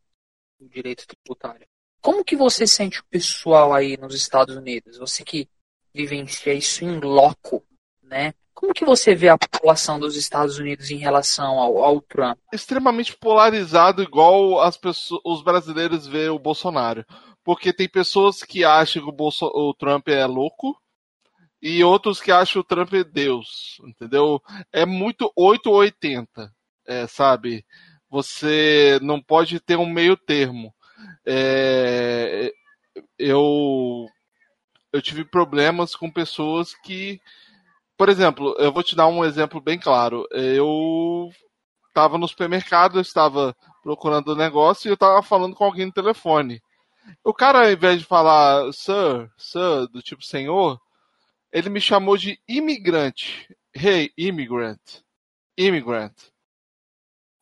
do direito tributário. Como que você sente o pessoal aí nos Estados Unidos? Você que vivencia isso em loco, né? Como que você vê a população dos Estados Unidos em relação ao, ao Trump? Extremamente polarizado, igual as pessoas, os brasileiros vê o Bolsonaro. Porque tem pessoas que acham que o, Bolso, o Trump é louco e outros que acham o Trump é Deus, entendeu? É muito 8 ou 80, é, sabe? Você não pode ter um meio termo. É, eu, eu tive problemas com pessoas que, por exemplo, eu vou te dar um exemplo bem claro. Eu estava no supermercado, eu estava procurando um negócio e eu estava falando com alguém no telefone. O cara, ao invés de falar sir, sir, do tipo senhor, ele me chamou de imigrante. Hey, immigrant. Immigrant.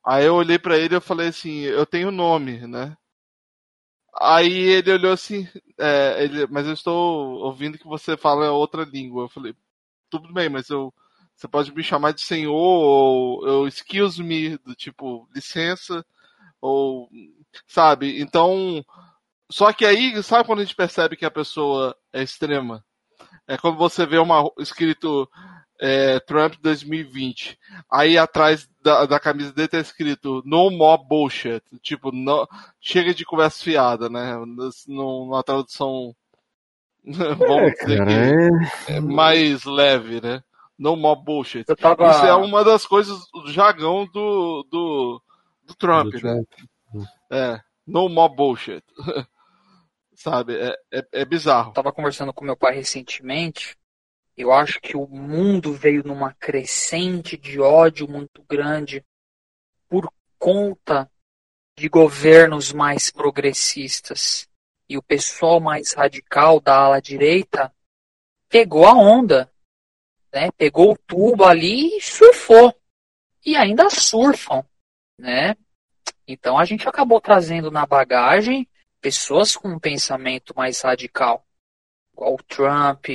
Aí eu olhei pra ele e falei assim, eu tenho nome, né? Aí ele olhou assim, é, ele, mas eu estou ouvindo que você fala outra língua. Eu falei, tudo bem, mas eu, você pode me chamar de senhor, ou, ou excuse me, do tipo, licença, ou, sabe? Então, só que aí, sabe quando a gente percebe que a pessoa é extrema? É quando você vê uma escrito é, Trump 2020. Aí atrás da, da camisa dele tá escrito No more bullshit. Tipo, no, chega de conversa fiada, né? Numa tradução. Vamos dizer Cara, que é... é mais leve, né? No more bullshit. Tava... Isso é uma das coisas do jargão do, do, do Trump, Do né? Trump. É. No more bullshit. Sabe? É, é, é bizarro. tava conversando com meu pai recentemente. Eu acho que o mundo veio numa crescente de ódio muito grande por conta de governos mais progressistas. E o pessoal mais radical da ala direita pegou a onda, né? Pegou o tubo ali e surfou. E ainda surfam, né? Então a gente acabou trazendo na bagagem pessoas com um pensamento mais radical, igual o Trump,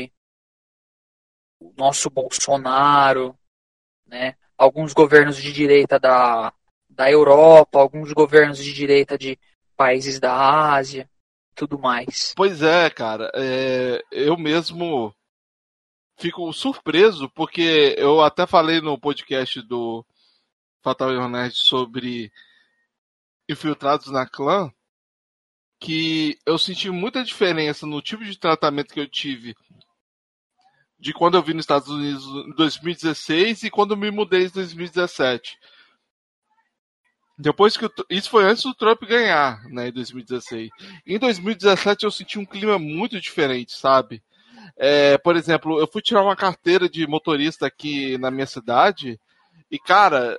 o nosso Bolsonaro, né? alguns governos de direita da, da Europa, alguns governos de direita de países da Ásia, tudo mais. Pois é, cara. É, eu mesmo fico surpreso, porque eu até falei no podcast do Fatal Nerd sobre infiltrados na clã, que eu senti muita diferença no tipo de tratamento que eu tive de quando eu vim nos Estados Unidos em 2016 e quando me mudei em 2017. Depois que eu, isso foi antes do Trump ganhar, né, em 2016. Em 2017 eu senti um clima muito diferente, sabe? É, por exemplo, eu fui tirar uma carteira de motorista aqui na minha cidade e, cara,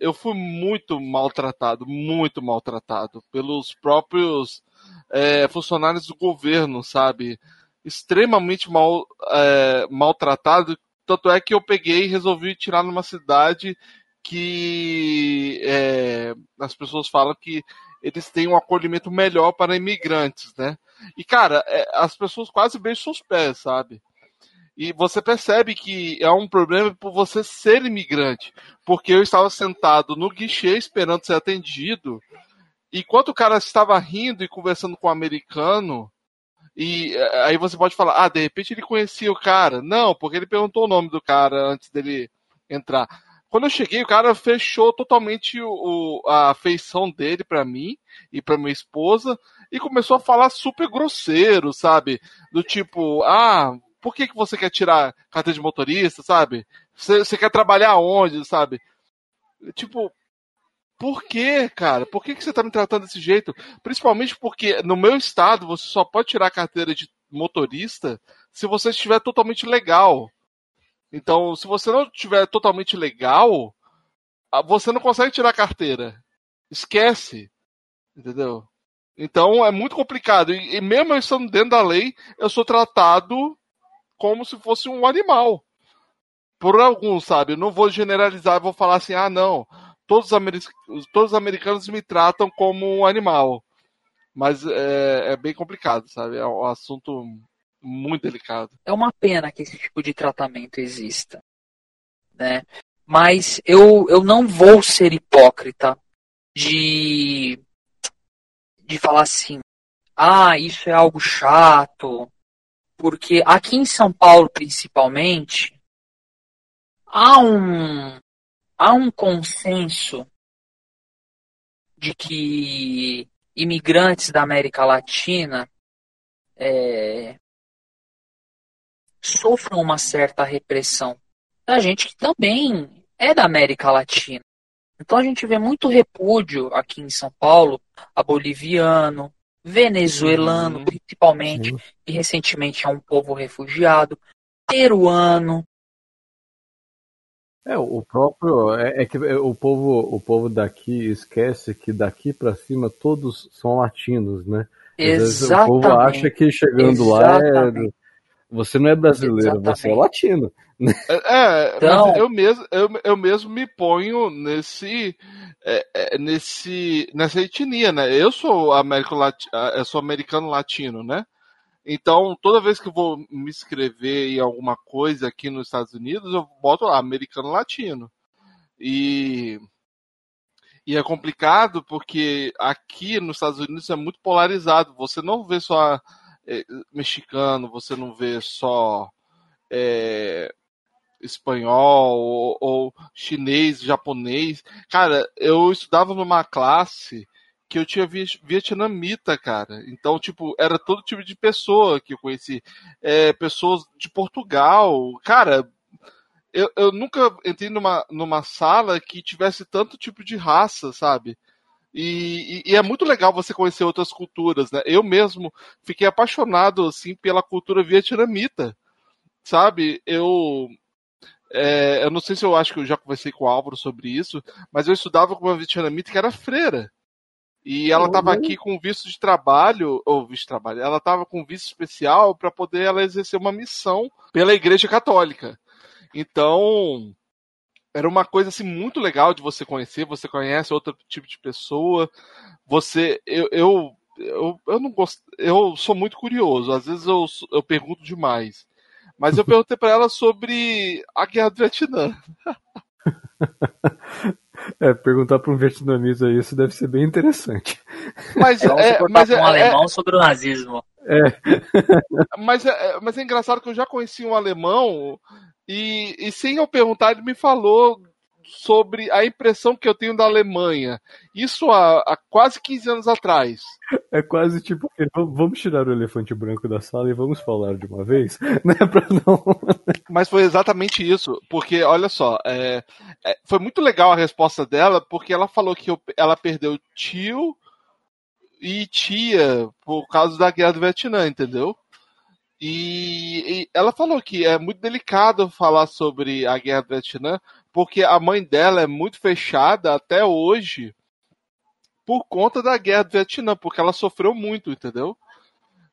eu fui muito maltratado, muito maltratado pelos próprios é, funcionários do governo, sabe? Extremamente mal, é, maltratado. Tanto é que eu peguei e resolvi tirar numa cidade que é, as pessoas falam que eles têm um acolhimento melhor para imigrantes, né? E, cara, é, as pessoas quase beijam seus pés, sabe? E você percebe que é um problema por você ser imigrante. Porque eu estava sentado no guichê esperando ser atendido. Enquanto o cara estava rindo e conversando com o um americano, e é, aí você pode falar, ah, de repente ele conhecia o cara. Não, porque ele perguntou o nome do cara antes dele entrar. Quando eu cheguei, o cara fechou totalmente o, a feição dele para mim e para minha esposa e começou a falar super grosseiro, sabe? Do tipo, ah, por que, que você quer tirar carteira de motorista, sabe? Você, quer trabalhar onde, sabe? Tipo, por que, cara? Por que, que você tá me tratando desse jeito? Principalmente porque no meu estado você só pode tirar carteira de motorista se você estiver totalmente legal. Então, se você não estiver totalmente legal, você não consegue tirar a carteira. Esquece. Entendeu? Então é muito complicado. E, mesmo eu estando dentro da lei, eu sou tratado como se fosse um animal. Por alguns, sabe? Eu não vou generalizar, vou falar assim, ah, não, todos os, todos os americanos me tratam como um animal. Mas é, é bem complicado, sabe? É um assunto muito delicado. É uma pena que esse tipo de tratamento exista, né? Mas eu, eu não vou ser hipócrita de, de falar assim, ah, isso é algo chato, porque aqui em São Paulo, principalmente, há um, há um consenso de que imigrantes da América Latina é, sofram uma certa repressão. A gente que também é da América Latina. Então a gente vê muito repúdio aqui em São Paulo a boliviano, venezuelano, uhum. principalmente, Sim. e recentemente é um povo refugiado, peruano. É, o próprio é, é que é, o povo, o povo daqui esquece que daqui para cima todos são latinos, né? Exatamente. o povo acha que chegando Exatamente. lá é, você não é brasileiro, Exatamente. você é latino. É, então... eu mesmo, eu, eu mesmo me ponho nesse, é, é, nesse, nessa etnia, né? Eu sou, Américo Lati, eu sou americano latino, né? Então, toda vez que eu vou me inscrever em alguma coisa aqui nos Estados Unidos, eu boto lá, americano latino. E, e é complicado porque aqui nos Estados Unidos é muito polarizado. Você não vê só é, mexicano, você não vê só é, espanhol ou, ou, chinês, japonês. Cara, eu estudava numa classe que eu tinha vietnamita, cara. Então, tipo, era todo tipo de pessoa que eu conheci. É, pessoas de Portugal. Cara, eu, eu nunca entrei numa, numa sala que tivesse tanto tipo de raça, sabe? E, e, e, é muito legal você conhecer outras culturas, né? Eu mesmo fiquei apaixonado assim pela cultura vietnamita, sabe? Eu é, eu não sei se eu acho que eu já conversei com o Álvaro sobre isso, mas eu estudava com uma vietnamita que era freira. E ela estava uhum. aqui com visto de trabalho, ou visto de trabalho, ela estava com visto especial para poder ela exercer uma missão pela Igreja Católica. Então, era uma coisa assim muito legal de você conhecer, você conhece outro tipo de pessoa, você eu eu, eu, eu não gosto, eu sou muito curioso, às vezes eu, eu pergunto demais. Mas eu perguntei para ela sobre a guerra do Vietnã. É, perguntar para um vietnamita isso deve ser bem interessante. Mas é, mas é, um alemão é, sobre o nazismo. É. Mas é, mas é engraçado que eu já conheci um alemão e, e sem eu perguntar ele me falou sobre a impressão que eu tenho da Alemanha. Isso há, há quase 15 anos atrás. É quase tipo, vamos tirar o elefante branco da sala e vamos falar de uma vez, né? Pra não... Mas foi exatamente isso, porque olha só, é, é, foi muito legal a resposta dela, porque ela falou que eu, ela perdeu tio e tia por causa da guerra do Vietnã, entendeu? E, e, ela falou que é muito delicado falar sobre a guerra do Vietnã, porque a mãe dela é muito fechada até hoje por conta da guerra do Vietnã, porque ela sofreu muito, entendeu?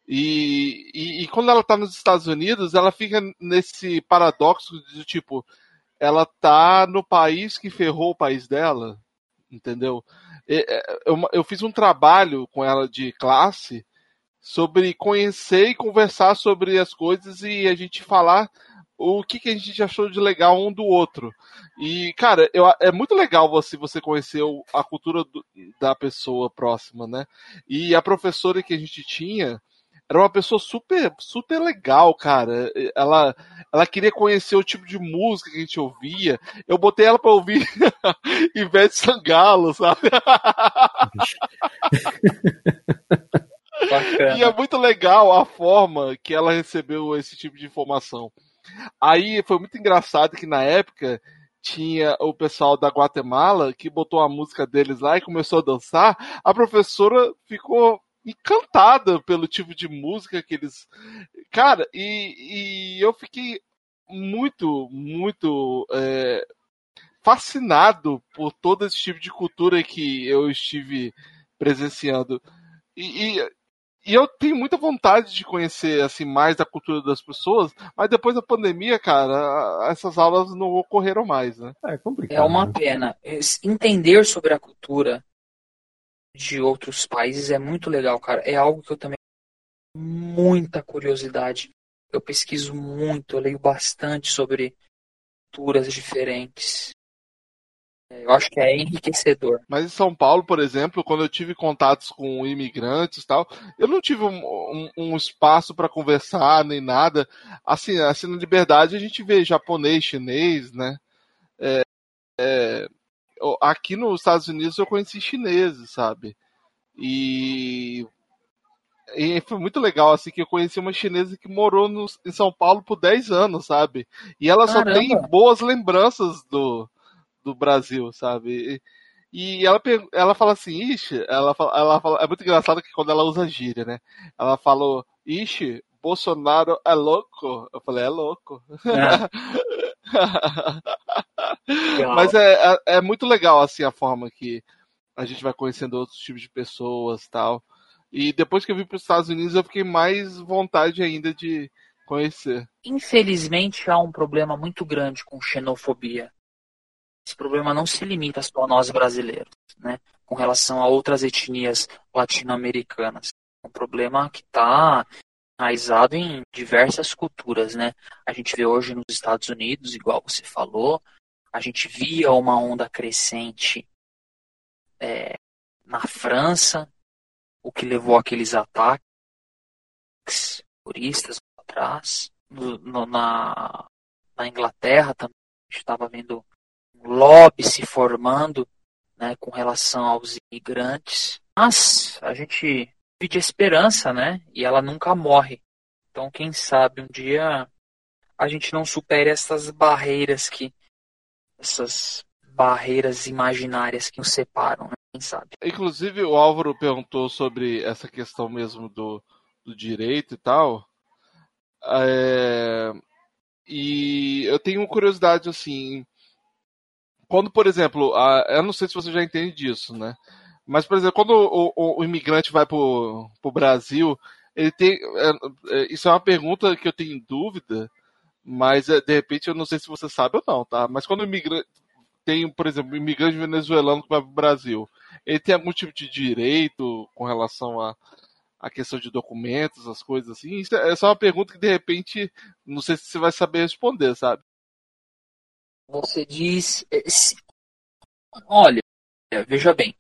E, e, e quando ela tá nos Estados Unidos, ela fica nesse paradoxo de tipo, ela tá no país que ferrou o país dela, entendeu? Eu, eu fiz um trabalho com ela de classe sobre conhecer e conversar sobre as coisas e a gente falar o que, que a gente achou de legal um do outro. E, cara, eu, é muito legal você, você conhecer a cultura do, da pessoa próxima, né? E a professora que a gente tinha era uma pessoa super, super legal, cara. Ela, ela queria conhecer o tipo de música que a gente ouvia. Eu botei ela pra ouvir Ivete Sangalo, sabe? Bacana. E é muito legal a forma que ela recebeu esse tipo de informação. Aí foi muito engraçado que na época tinha o pessoal da Guatemala que botou a música deles lá e começou a dançar. A professora ficou encantada pelo tipo de música que eles. Cara, e, e eu fiquei muito, muito é, fascinado por todo esse tipo de cultura que eu estive presenciando. E, e e eu tenho muita vontade de conhecer assim mais da cultura das pessoas, mas depois da pandemia, cara, essas aulas não ocorreram mais, né? É complicado. É uma né? pena. Entender sobre a cultura de outros países é muito legal, cara. É algo que eu também tenho muita curiosidade. Eu pesquiso muito, eu leio bastante sobre culturas diferentes. Eu acho que é enriquecedor. Mas em São Paulo, por exemplo, quando eu tive contatos com imigrantes e tal, eu não tive um, um, um espaço para conversar nem nada. Assim, assim, na liberdade a gente vê japonês, chinês, né? É, é, aqui nos Estados Unidos eu conheci chineses, sabe? E, e foi muito legal, assim, que eu conheci uma chinesa que morou no, em São Paulo por 10 anos, sabe? E ela Caramba. só tem boas lembranças do do Brasil, sabe? E, e ela, ela fala assim, ixi, ela fala, ela fala, é muito engraçado que quando ela usa gíria, né? Ela falou, ixi, Bolsonaro é louco. Eu falei, é louco. É. Mas é, é, é, muito legal, assim, a forma que a gente vai conhecendo outros tipos de pessoas tal. E depois que eu vim para os Estados Unidos, eu fiquei mais vontade ainda de conhecer. Infelizmente, há um problema muito grande com xenofobia esse problema não se limita só a nós brasileiros, né? Com relação a outras etnias latino-americanas. É um problema que está enraizado em diversas culturas, né? A gente vê hoje nos Estados Unidos, igual você falou, a gente via uma onda crescente é, na França, o que levou aqueles ataques turistas atrás. No, no, na, na Inglaterra também a gente estava vendo lobby se formando né, com relação aos imigrantes. Mas a gente vive esperança, né? E ela nunca morre. Então, quem sabe um dia a gente não supere essas barreiras que. essas barreiras imaginárias que nos separam, né? Quem sabe? Inclusive, o Álvaro perguntou sobre essa questão mesmo do, do direito e tal. É... E eu tenho curiosidade, assim, quando, por exemplo, a, eu não sei se você já entende disso, né? Mas, por exemplo, quando o, o, o imigrante vai para o Brasil, ele tem. É, é, isso é uma pergunta que eu tenho dúvida, mas é, de repente eu não sei se você sabe ou não, tá? Mas quando o imigrante tem, por exemplo, um imigrante venezuelano que vai para o Brasil, ele tem algum tipo de direito com relação a, a questão de documentos, as coisas assim? Isso é só uma pergunta que de repente não sei se você vai saber responder, sabe? Você diz. Olha, veja bem,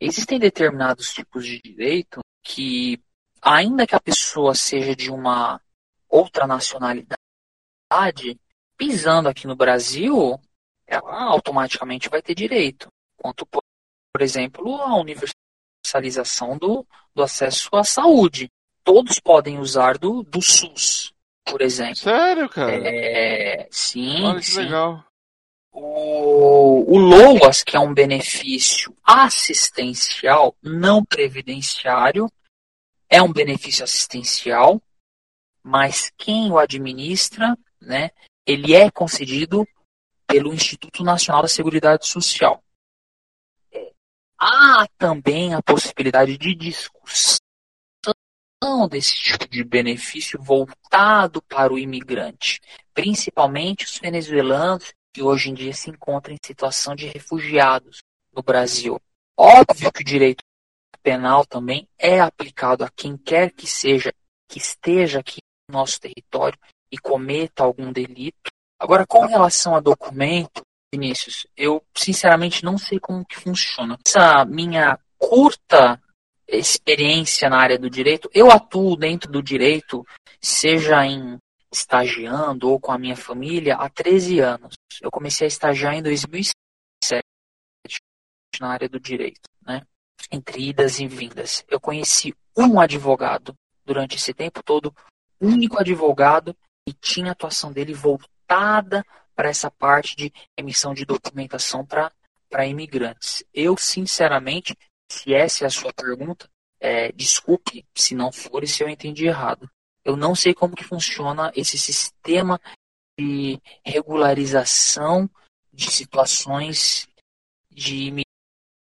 existem determinados tipos de direito que, ainda que a pessoa seja de uma outra nacionalidade, pisando aqui no Brasil, ela automaticamente vai ter direito. Quanto, por exemplo, a universalização do, do acesso à saúde. Todos podem usar do, do SUS, por exemplo. Sério, cara? É, sim, Olha que sim. legal. O, o LOAS, que é um benefício assistencial, não previdenciário, é um benefício assistencial, mas quem o administra, né, ele é concedido pelo Instituto Nacional da Seguridade Social. Há também a possibilidade de discussão desse tipo de benefício voltado para o imigrante, principalmente os venezuelanos que hoje em dia se encontram em situação de refugiados no Brasil. Óbvio que o direito penal também é aplicado a quem quer que seja que esteja aqui no nosso território e cometa algum delito. Agora, com relação a documento, Vinícius, eu sinceramente não sei como que funciona. Essa minha curta experiência na área do direito, eu atuo dentro do direito, seja em estagiando ou com a minha família há 13 anos. Eu comecei a estagiar em 2007 na área do direito, né? Entre idas e vindas. Eu conheci um advogado durante esse tempo todo, único advogado e tinha a atuação dele voltada para essa parte de emissão de documentação para imigrantes. Eu, sinceramente, se essa é a sua pergunta, é, desculpe se não for e se eu entendi errado. Eu não sei como que funciona esse sistema de regularização de situações de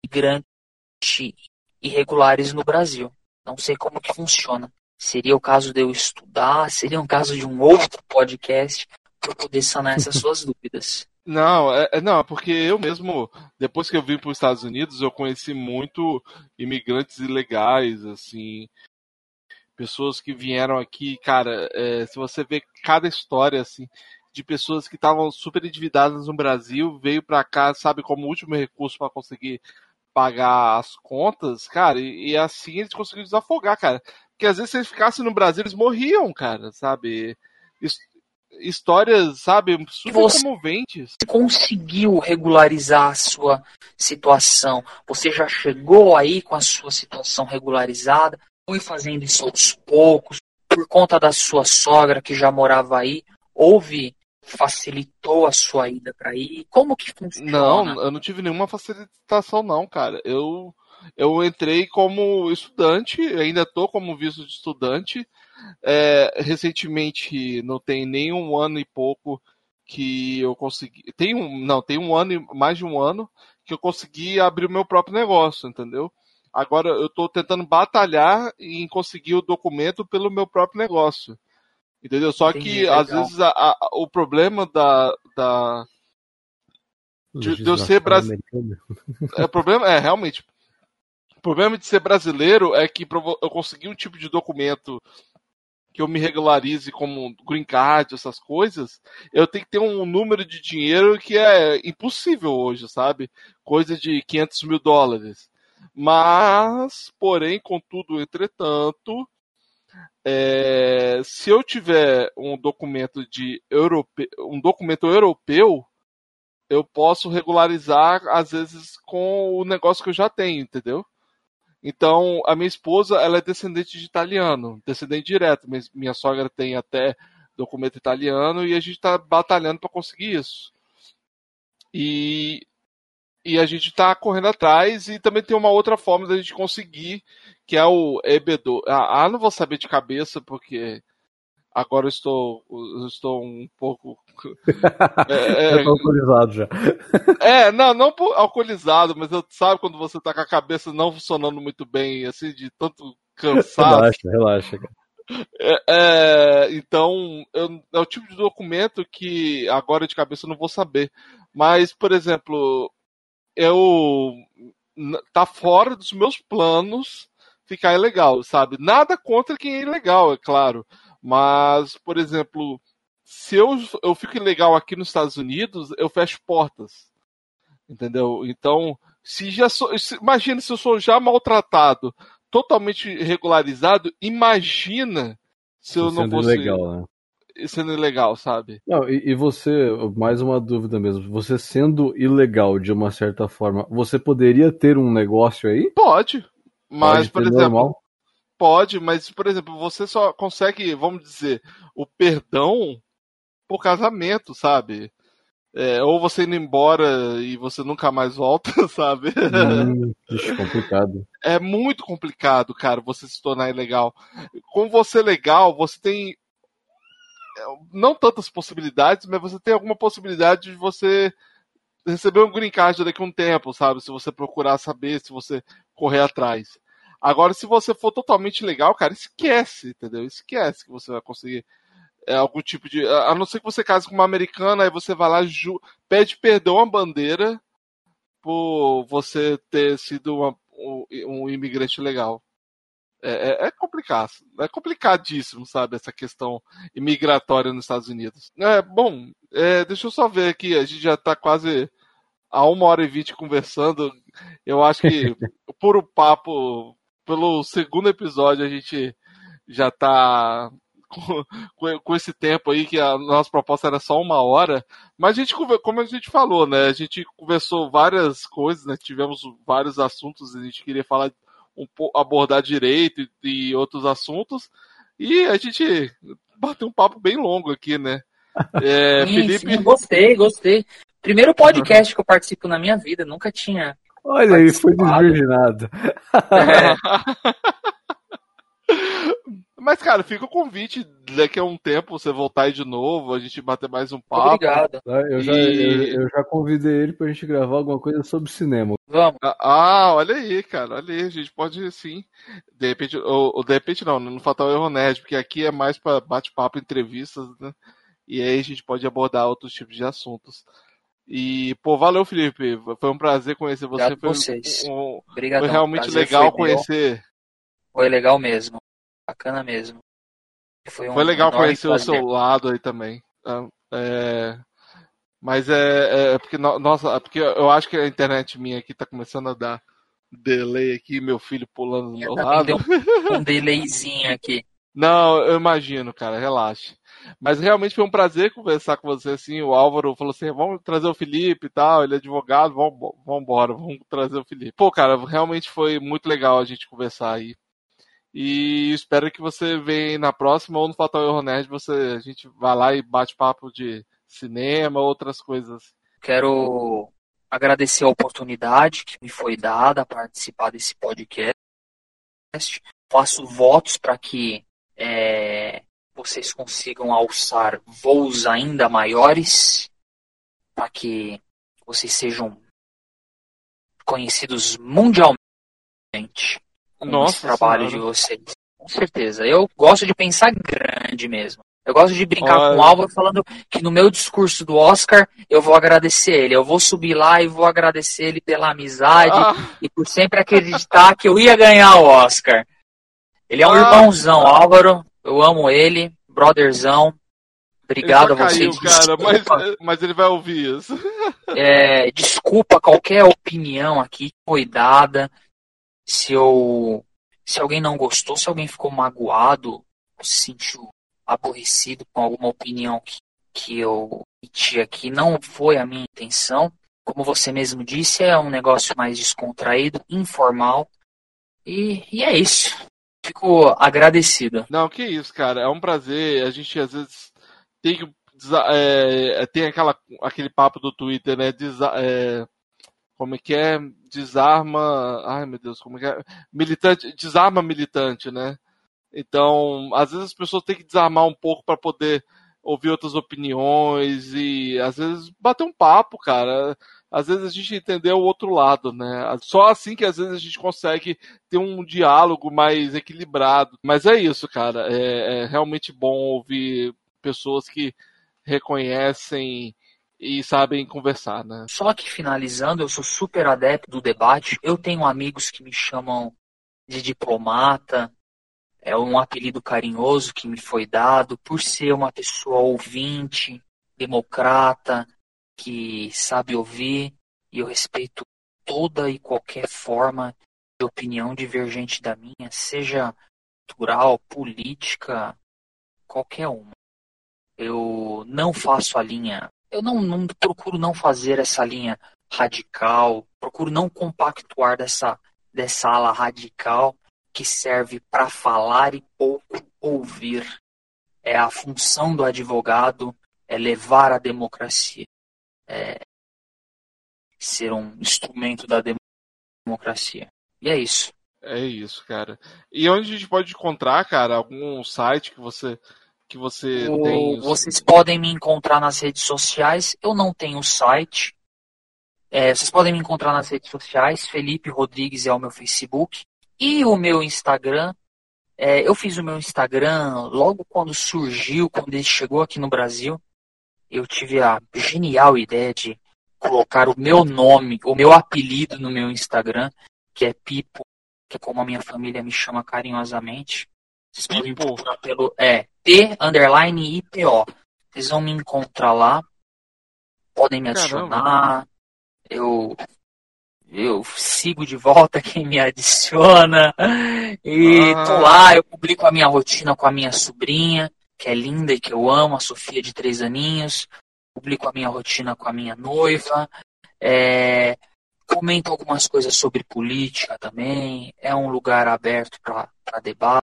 imigrante irregulares no Brasil. Não sei como que funciona. Seria o caso de eu estudar, seria um caso de um outro podcast para poder sanar essas suas dúvidas. Não, é, não, porque eu mesmo, depois que eu vim para os Estados Unidos, eu conheci muito imigrantes ilegais, assim, pessoas que vieram aqui, cara, é, se você vê cada história, assim, de pessoas que estavam super endividadas no Brasil, veio para cá, sabe, como último recurso para conseguir pagar as contas, cara, e, e, assim eles conseguiram desafogar, cara. Porque às vezes se eles ficassem no Brasil, eles morriam, cara, sabe? Histórias, sabe, super Você comoventes. conseguiu regularizar a sua situação? Você já chegou aí com a sua situação regularizada? Foi fazendo isso aos poucos? Por conta da sua sogra que já morava aí? Houve facilitou a sua ida para aí? Como que funciona? Não, eu não tive nenhuma facilitação não, cara. Eu eu entrei como estudante, ainda tô como visto de estudante. É, recentemente, não tem nem um ano e pouco que eu consegui. Tem um, não, tem um ano e mais de um ano que eu consegui abrir o meu próprio negócio, entendeu? Agora eu estou tentando batalhar em conseguir o documento pelo meu próprio negócio. Entendeu? Só Entendi, que legal. às vezes a- a- o problema da, da De- de eu ser brasi- americana. é, o problema é realmente o problema de ser brasileiro é que eu conseguir um tipo de documento que eu me regularize como green card, essas coisas, eu tenho que ter um número de dinheiro que é impossível hoje, sabe? Coisa de 500 mil dólares. Mas, porém, contudo, entretanto, é, se eu tiver um documento de europe, um documento europeu, eu posso regularizar às vezes com o negócio que eu já tenho, entendeu? Então, a minha esposa, ela é descendente de italiano, descendente direto. Minha, sogra tem até documento italiano e a gente está batalhando para conseguir isso. E, e a gente está correndo atrás e também tem uma outra forma da gente conseguir, que é o EB2. Ah, ah, não vou saber de cabeça porque agora eu estou, eu estou um pouco é, é, autorizado já. é, não, não alcoolizado, mas eu sabe quando você tá com a cabeça não funcionando muito bem, assim, de tanto cansado. Relaxa, relaxa. É, é, então, eu- é o tipo de documento que agora de cabeça eu não vou saber. Mas, por exemplo, eu tá fora dos meus planos ficar ilegal, sabe? Nada contra quem é ilegal, é claro. Mas, por exemplo, se eu, eu fico ilegal aqui nos Estados Unidos, eu fecho portas. Entendeu? Então, se já sou, se, imagina se eu sou já maltratado, totalmente regularizado, imagina se eu não fosse ilegal, né? Sendo ilegal, sabe? Não, e, e, você, mais uma dúvida mesmo, você sendo ilegal de uma certa forma, você poderia ter um negócio aí? Pode. Mas, Pode por exemplo, normal? pode, mas, por exemplo, você só consegue, vamos dizer, o perdão por casamento, sabe? É, ou você indo embora e você nunca mais volta, sabe? Hum, ixi, complicado. É muito complicado, cara, você se tornar ilegal. Com você legal, você tem não tantas possibilidades, mas você tem alguma possibilidade de você receber um green card daqui a um tempo, sabe? Se você procurar saber, se você correr atrás. Agora, se você for totalmente legal, cara, esquece, entendeu? Esquece que você vai conseguir é, algum tipo de. A não ser que você case com uma americana, aí você vai lá, ju, pede perdão à bandeira por você ter sido uma, um, um, imigrante legal. É, é, é, complicado, é complicadíssimo, sabe, essa questão imigratória nos Estados Unidos. É, bom, é, deixa eu só ver aqui, a gente já está quase a uma hora e vinte conversando. Eu acho que, por o papo pelo segundo episódio a gente já tá com, com, esse tempo aí, que a nossa proposta era só uma hora, mas a gente, como a gente falou, né, a gente conversou várias coisas, né, tivemos vários assuntos, a gente queria falar, um, abordar direito e, e outros assuntos, e a gente bateu um papo bem longo aqui, né. É, sim, Felipe... Sim, gostei, gostei. Primeiro podcast que eu participo na minha vida, nunca tinha Olha aí, foi desvirginado. É. Mas, cara, fica o convite daqui a um tempo você voltar aí de novo, a gente bater mais um papo. Obrigado. Ah, eu, já, eu, eu, já convidei ele pra gente gravar alguma coisa sobre cinema. Vamos. Ah, ah, olha aí, cara, olha aí, a gente pode sim. De repente, ou, ou de repente não, não falta o Erro Nerd, porque aqui é mais pra bate-papo, entrevistas, né? E aí a gente pode abordar outros tipos de assuntos. E, pô, valeu, Felipe. Foi um prazer conhecer você. Obrigado foi, vocês. Um, Obrigadão. foi realmente legal foi conhecer. Foi legal mesmo. Bacana mesmo. Foi, um foi legal conhecer prazer. o seu lado aí também. Ah, é... Mas é, é, é porque, nossa, é porque eu acho que a internet minha aqui tá começando a dar delay aqui, meu filho pulando do meu lado. Deu um, um delayzinho aqui. Não, eu imagino, cara, relaxe. Mas realmente foi um prazer conversar com você, assim, o Álvaro falou assim, vamos trazer o Felipe e tal, ele é advogado, vamos, vamos embora, vamos trazer o Felipe. Pô, cara, realmente foi muito legal a gente conversar aí. E espero que você venha na próxima ou no Fatal Erro Nerd, você, a gente vai lá e bate papo de cinema, outras coisas. Quero agradecer a oportunidade que me foi dada a participar desse podcast. Faço votos para que é, vocês consigam alçar voos ainda maiores, para que vocês sejam conhecidos mundialmente com Nossa, trabalho senhora. de vocês. Com certeza. Eu gosto de pensar grande mesmo. Eu gosto de brincar Olha. com o Álvaro falando que no meu discurso do Oscar eu vou agradecer ele. Eu vou subir lá e vou agradecer ele pela amizade ah. e por sempre acreditar que eu ia ganhar o Oscar. Ele é um ah. irmãozão, Álvaro. Eu amo ele, brotherzão. Obrigado a vocês. Cara, mas, mas, ele vai ouvir isso. É, desculpa qualquer opinião aqui que foi dada. Se eu. Se alguém não gostou, se alguém ficou magoado, se sentiu aborrecido com alguma opinião que, que eu emiti aqui, não foi a minha intenção. Como você mesmo disse, é um negócio mais descontraído, informal. E, e é isso fico agradecida. Não, que isso, cara. É um prazer. A gente às vezes tem que. É, tem aquela, aquele papo do Twitter, né? Desa, é, como é que é? Desarma. Ai meu Deus, como é que é? Militante. Desarma militante, né? Então, às vezes as pessoas têm que desarmar um pouco para poder ouvir outras opiniões e às vezes bater um papo, cara às vezes a gente entendeu o outro lado, né? Só assim que às vezes a gente consegue ter um diálogo mais equilibrado. Mas é isso, cara. É, é realmente bom ouvir pessoas que reconhecem e sabem conversar, né? Só que finalizando, eu sou super adepto do debate. Eu tenho amigos que me chamam de diplomata, é um apelido carinhoso que me foi dado por ser uma pessoa ouvinte, democrata, que sabe ouvir, e eu respeito toda e qualquer forma de opinião divergente da minha, seja cultural, política, qualquer uma. Eu não faço a linha, eu não, não procuro não fazer essa linha radical, procuro não compactuar dessa, dessa ala radical que serve para falar e pouco ouvir. É a função do advogado é levar a democracia, é ser um instrumento da democracia. E é isso. É isso, cara. E onde a gente pode encontrar, cara, algum site que você que você o, tem? Vocês podem me encontrar nas redes sociais. Eu não tenho site. É, vocês podem me encontrar nas redes sociais. Felipe Rodrigues é o meu Facebook e o meu Instagram. É, eu fiz o meu Instagram logo quando surgiu, quando ele chegou aqui no Brasil. Eu tive a genial ideia de colocar o meu nome, o meu apelido no meu Instagram, que é Pipo, que é como a minha família me chama carinhosamente. Vocês podem me procurar pelo é, P underline IPO. Vocês vão me encontrar lá. Podem me adicionar. Eu eu sigo de volta quem me adiciona. E ah. tô lá, eu publico a minha rotina com a minha sobrinha, que é linda e que eu amo, a Sofia de três aninhos publico a minha rotina com a minha noiva, é, comento algumas coisas sobre política também. É um lugar aberto para debate,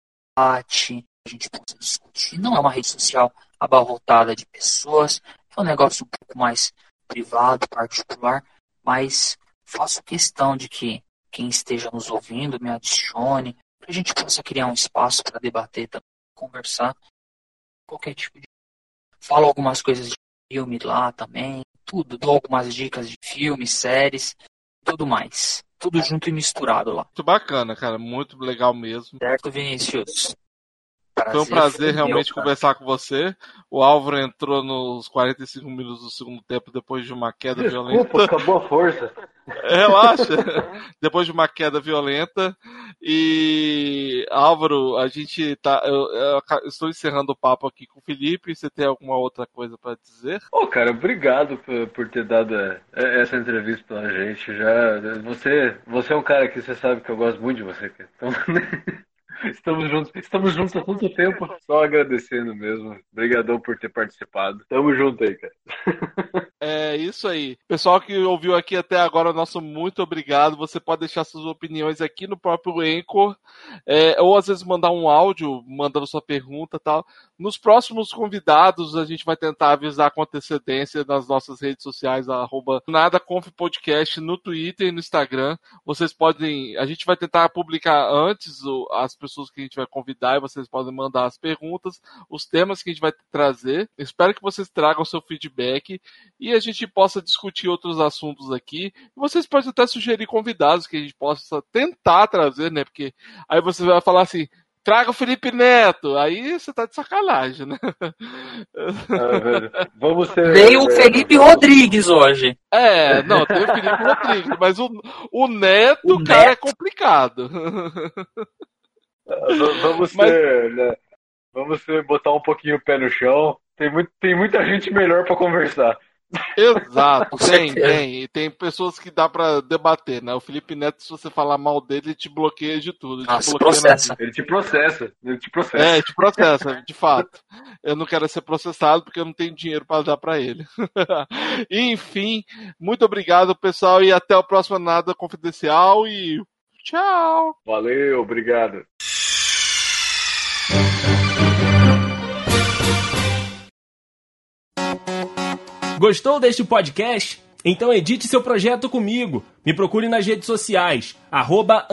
a gente pode discutir. Não é uma rede social abarrotada de pessoas, é um negócio um pouco mais privado, particular, mas faço questão de que quem esteja nos ouvindo me adicione, para a gente possa criar um espaço para debater, conversar, qualquer tipo de. Falo algumas coisas de filme lá também, tudo, dou algumas dicas de filmes, séries, tudo mais. Tudo junto e misturado lá. Muito bacana, cara, muito legal mesmo. Certo, Vinícius? Prazer foi um prazer realmente meu, conversar com você. O Álvaro entrou nos 45 minutos do segundo tempo depois de uma queda Desculpa, violenta. acabou a força. Relaxa. depois de uma queda violenta. E Álvaro, a gente tá. Eu, eu, estou encerrando o papo aqui com o Felipe. Você tem alguma outra coisa para dizer? Ô, oh, cara, obrigado por, por ter dado é, essa entrevista pra gente. Já, você, você é um cara que você sabe que eu gosto muito de você. Então, Estamos juntos, estamos juntos há tanto tempo. Só agradecendo mesmo. Obrigadão por ter participado. Tamo junto aí, cara. É isso aí. Pessoal que ouviu aqui até agora, nosso muito obrigado. Você pode deixar suas opiniões aqui no próprio Anchor, é, ou às vezes mandar um áudio mandando sua pergunta tal. Nos próximos convidados, a gente vai tentar avisar com antecedência nas nossas redes sociais, arroba NadaConfPodcast no Twitter e no Instagram. Vocês podem. A gente vai tentar publicar antes as pessoas que a gente vai convidar e vocês podem mandar as perguntas, os temas que a gente vai trazer. Espero que vocês tragam seu feedback e a gente possa discutir outros assuntos aqui. Vocês podem até sugerir convidados que a gente possa tentar trazer, né? Porque aí você vai falar assim traga o Felipe Neto. Aí você tá de sacanagem, né? Ah, vamos ter. Veio o Felipe Rodrigues hoje. É, não, tem o Felipe Rodrigues, mas o, o Neto, o cara, é Neto. é complicado. Ah, vamos mas... ter, né? Vamos ter, botar um pouquinho o pé no chão. Tem, muito, tem muita gente melhor para conversar. Exato, tem, tem. E tem pessoas que dá para debater, né? O Felipe Neto, se você falar mal dele, ele te bloqueia de tudo. Ele, te, processa. ele te processa. Ele te processa. É, te processa, de fato. Eu não quero ser processado porque eu não tenho dinheiro para dar para ele. Enfim, muito obrigado, pessoal, e até o próximo Nada Confidencial e tchau. Valeu, obrigado. Gostou deste podcast? Então edite seu projeto comigo. Me procure nas redes sociais, arroba.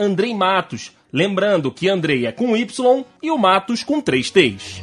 Lembrando que Andrei é com Y e o Matos com três T's.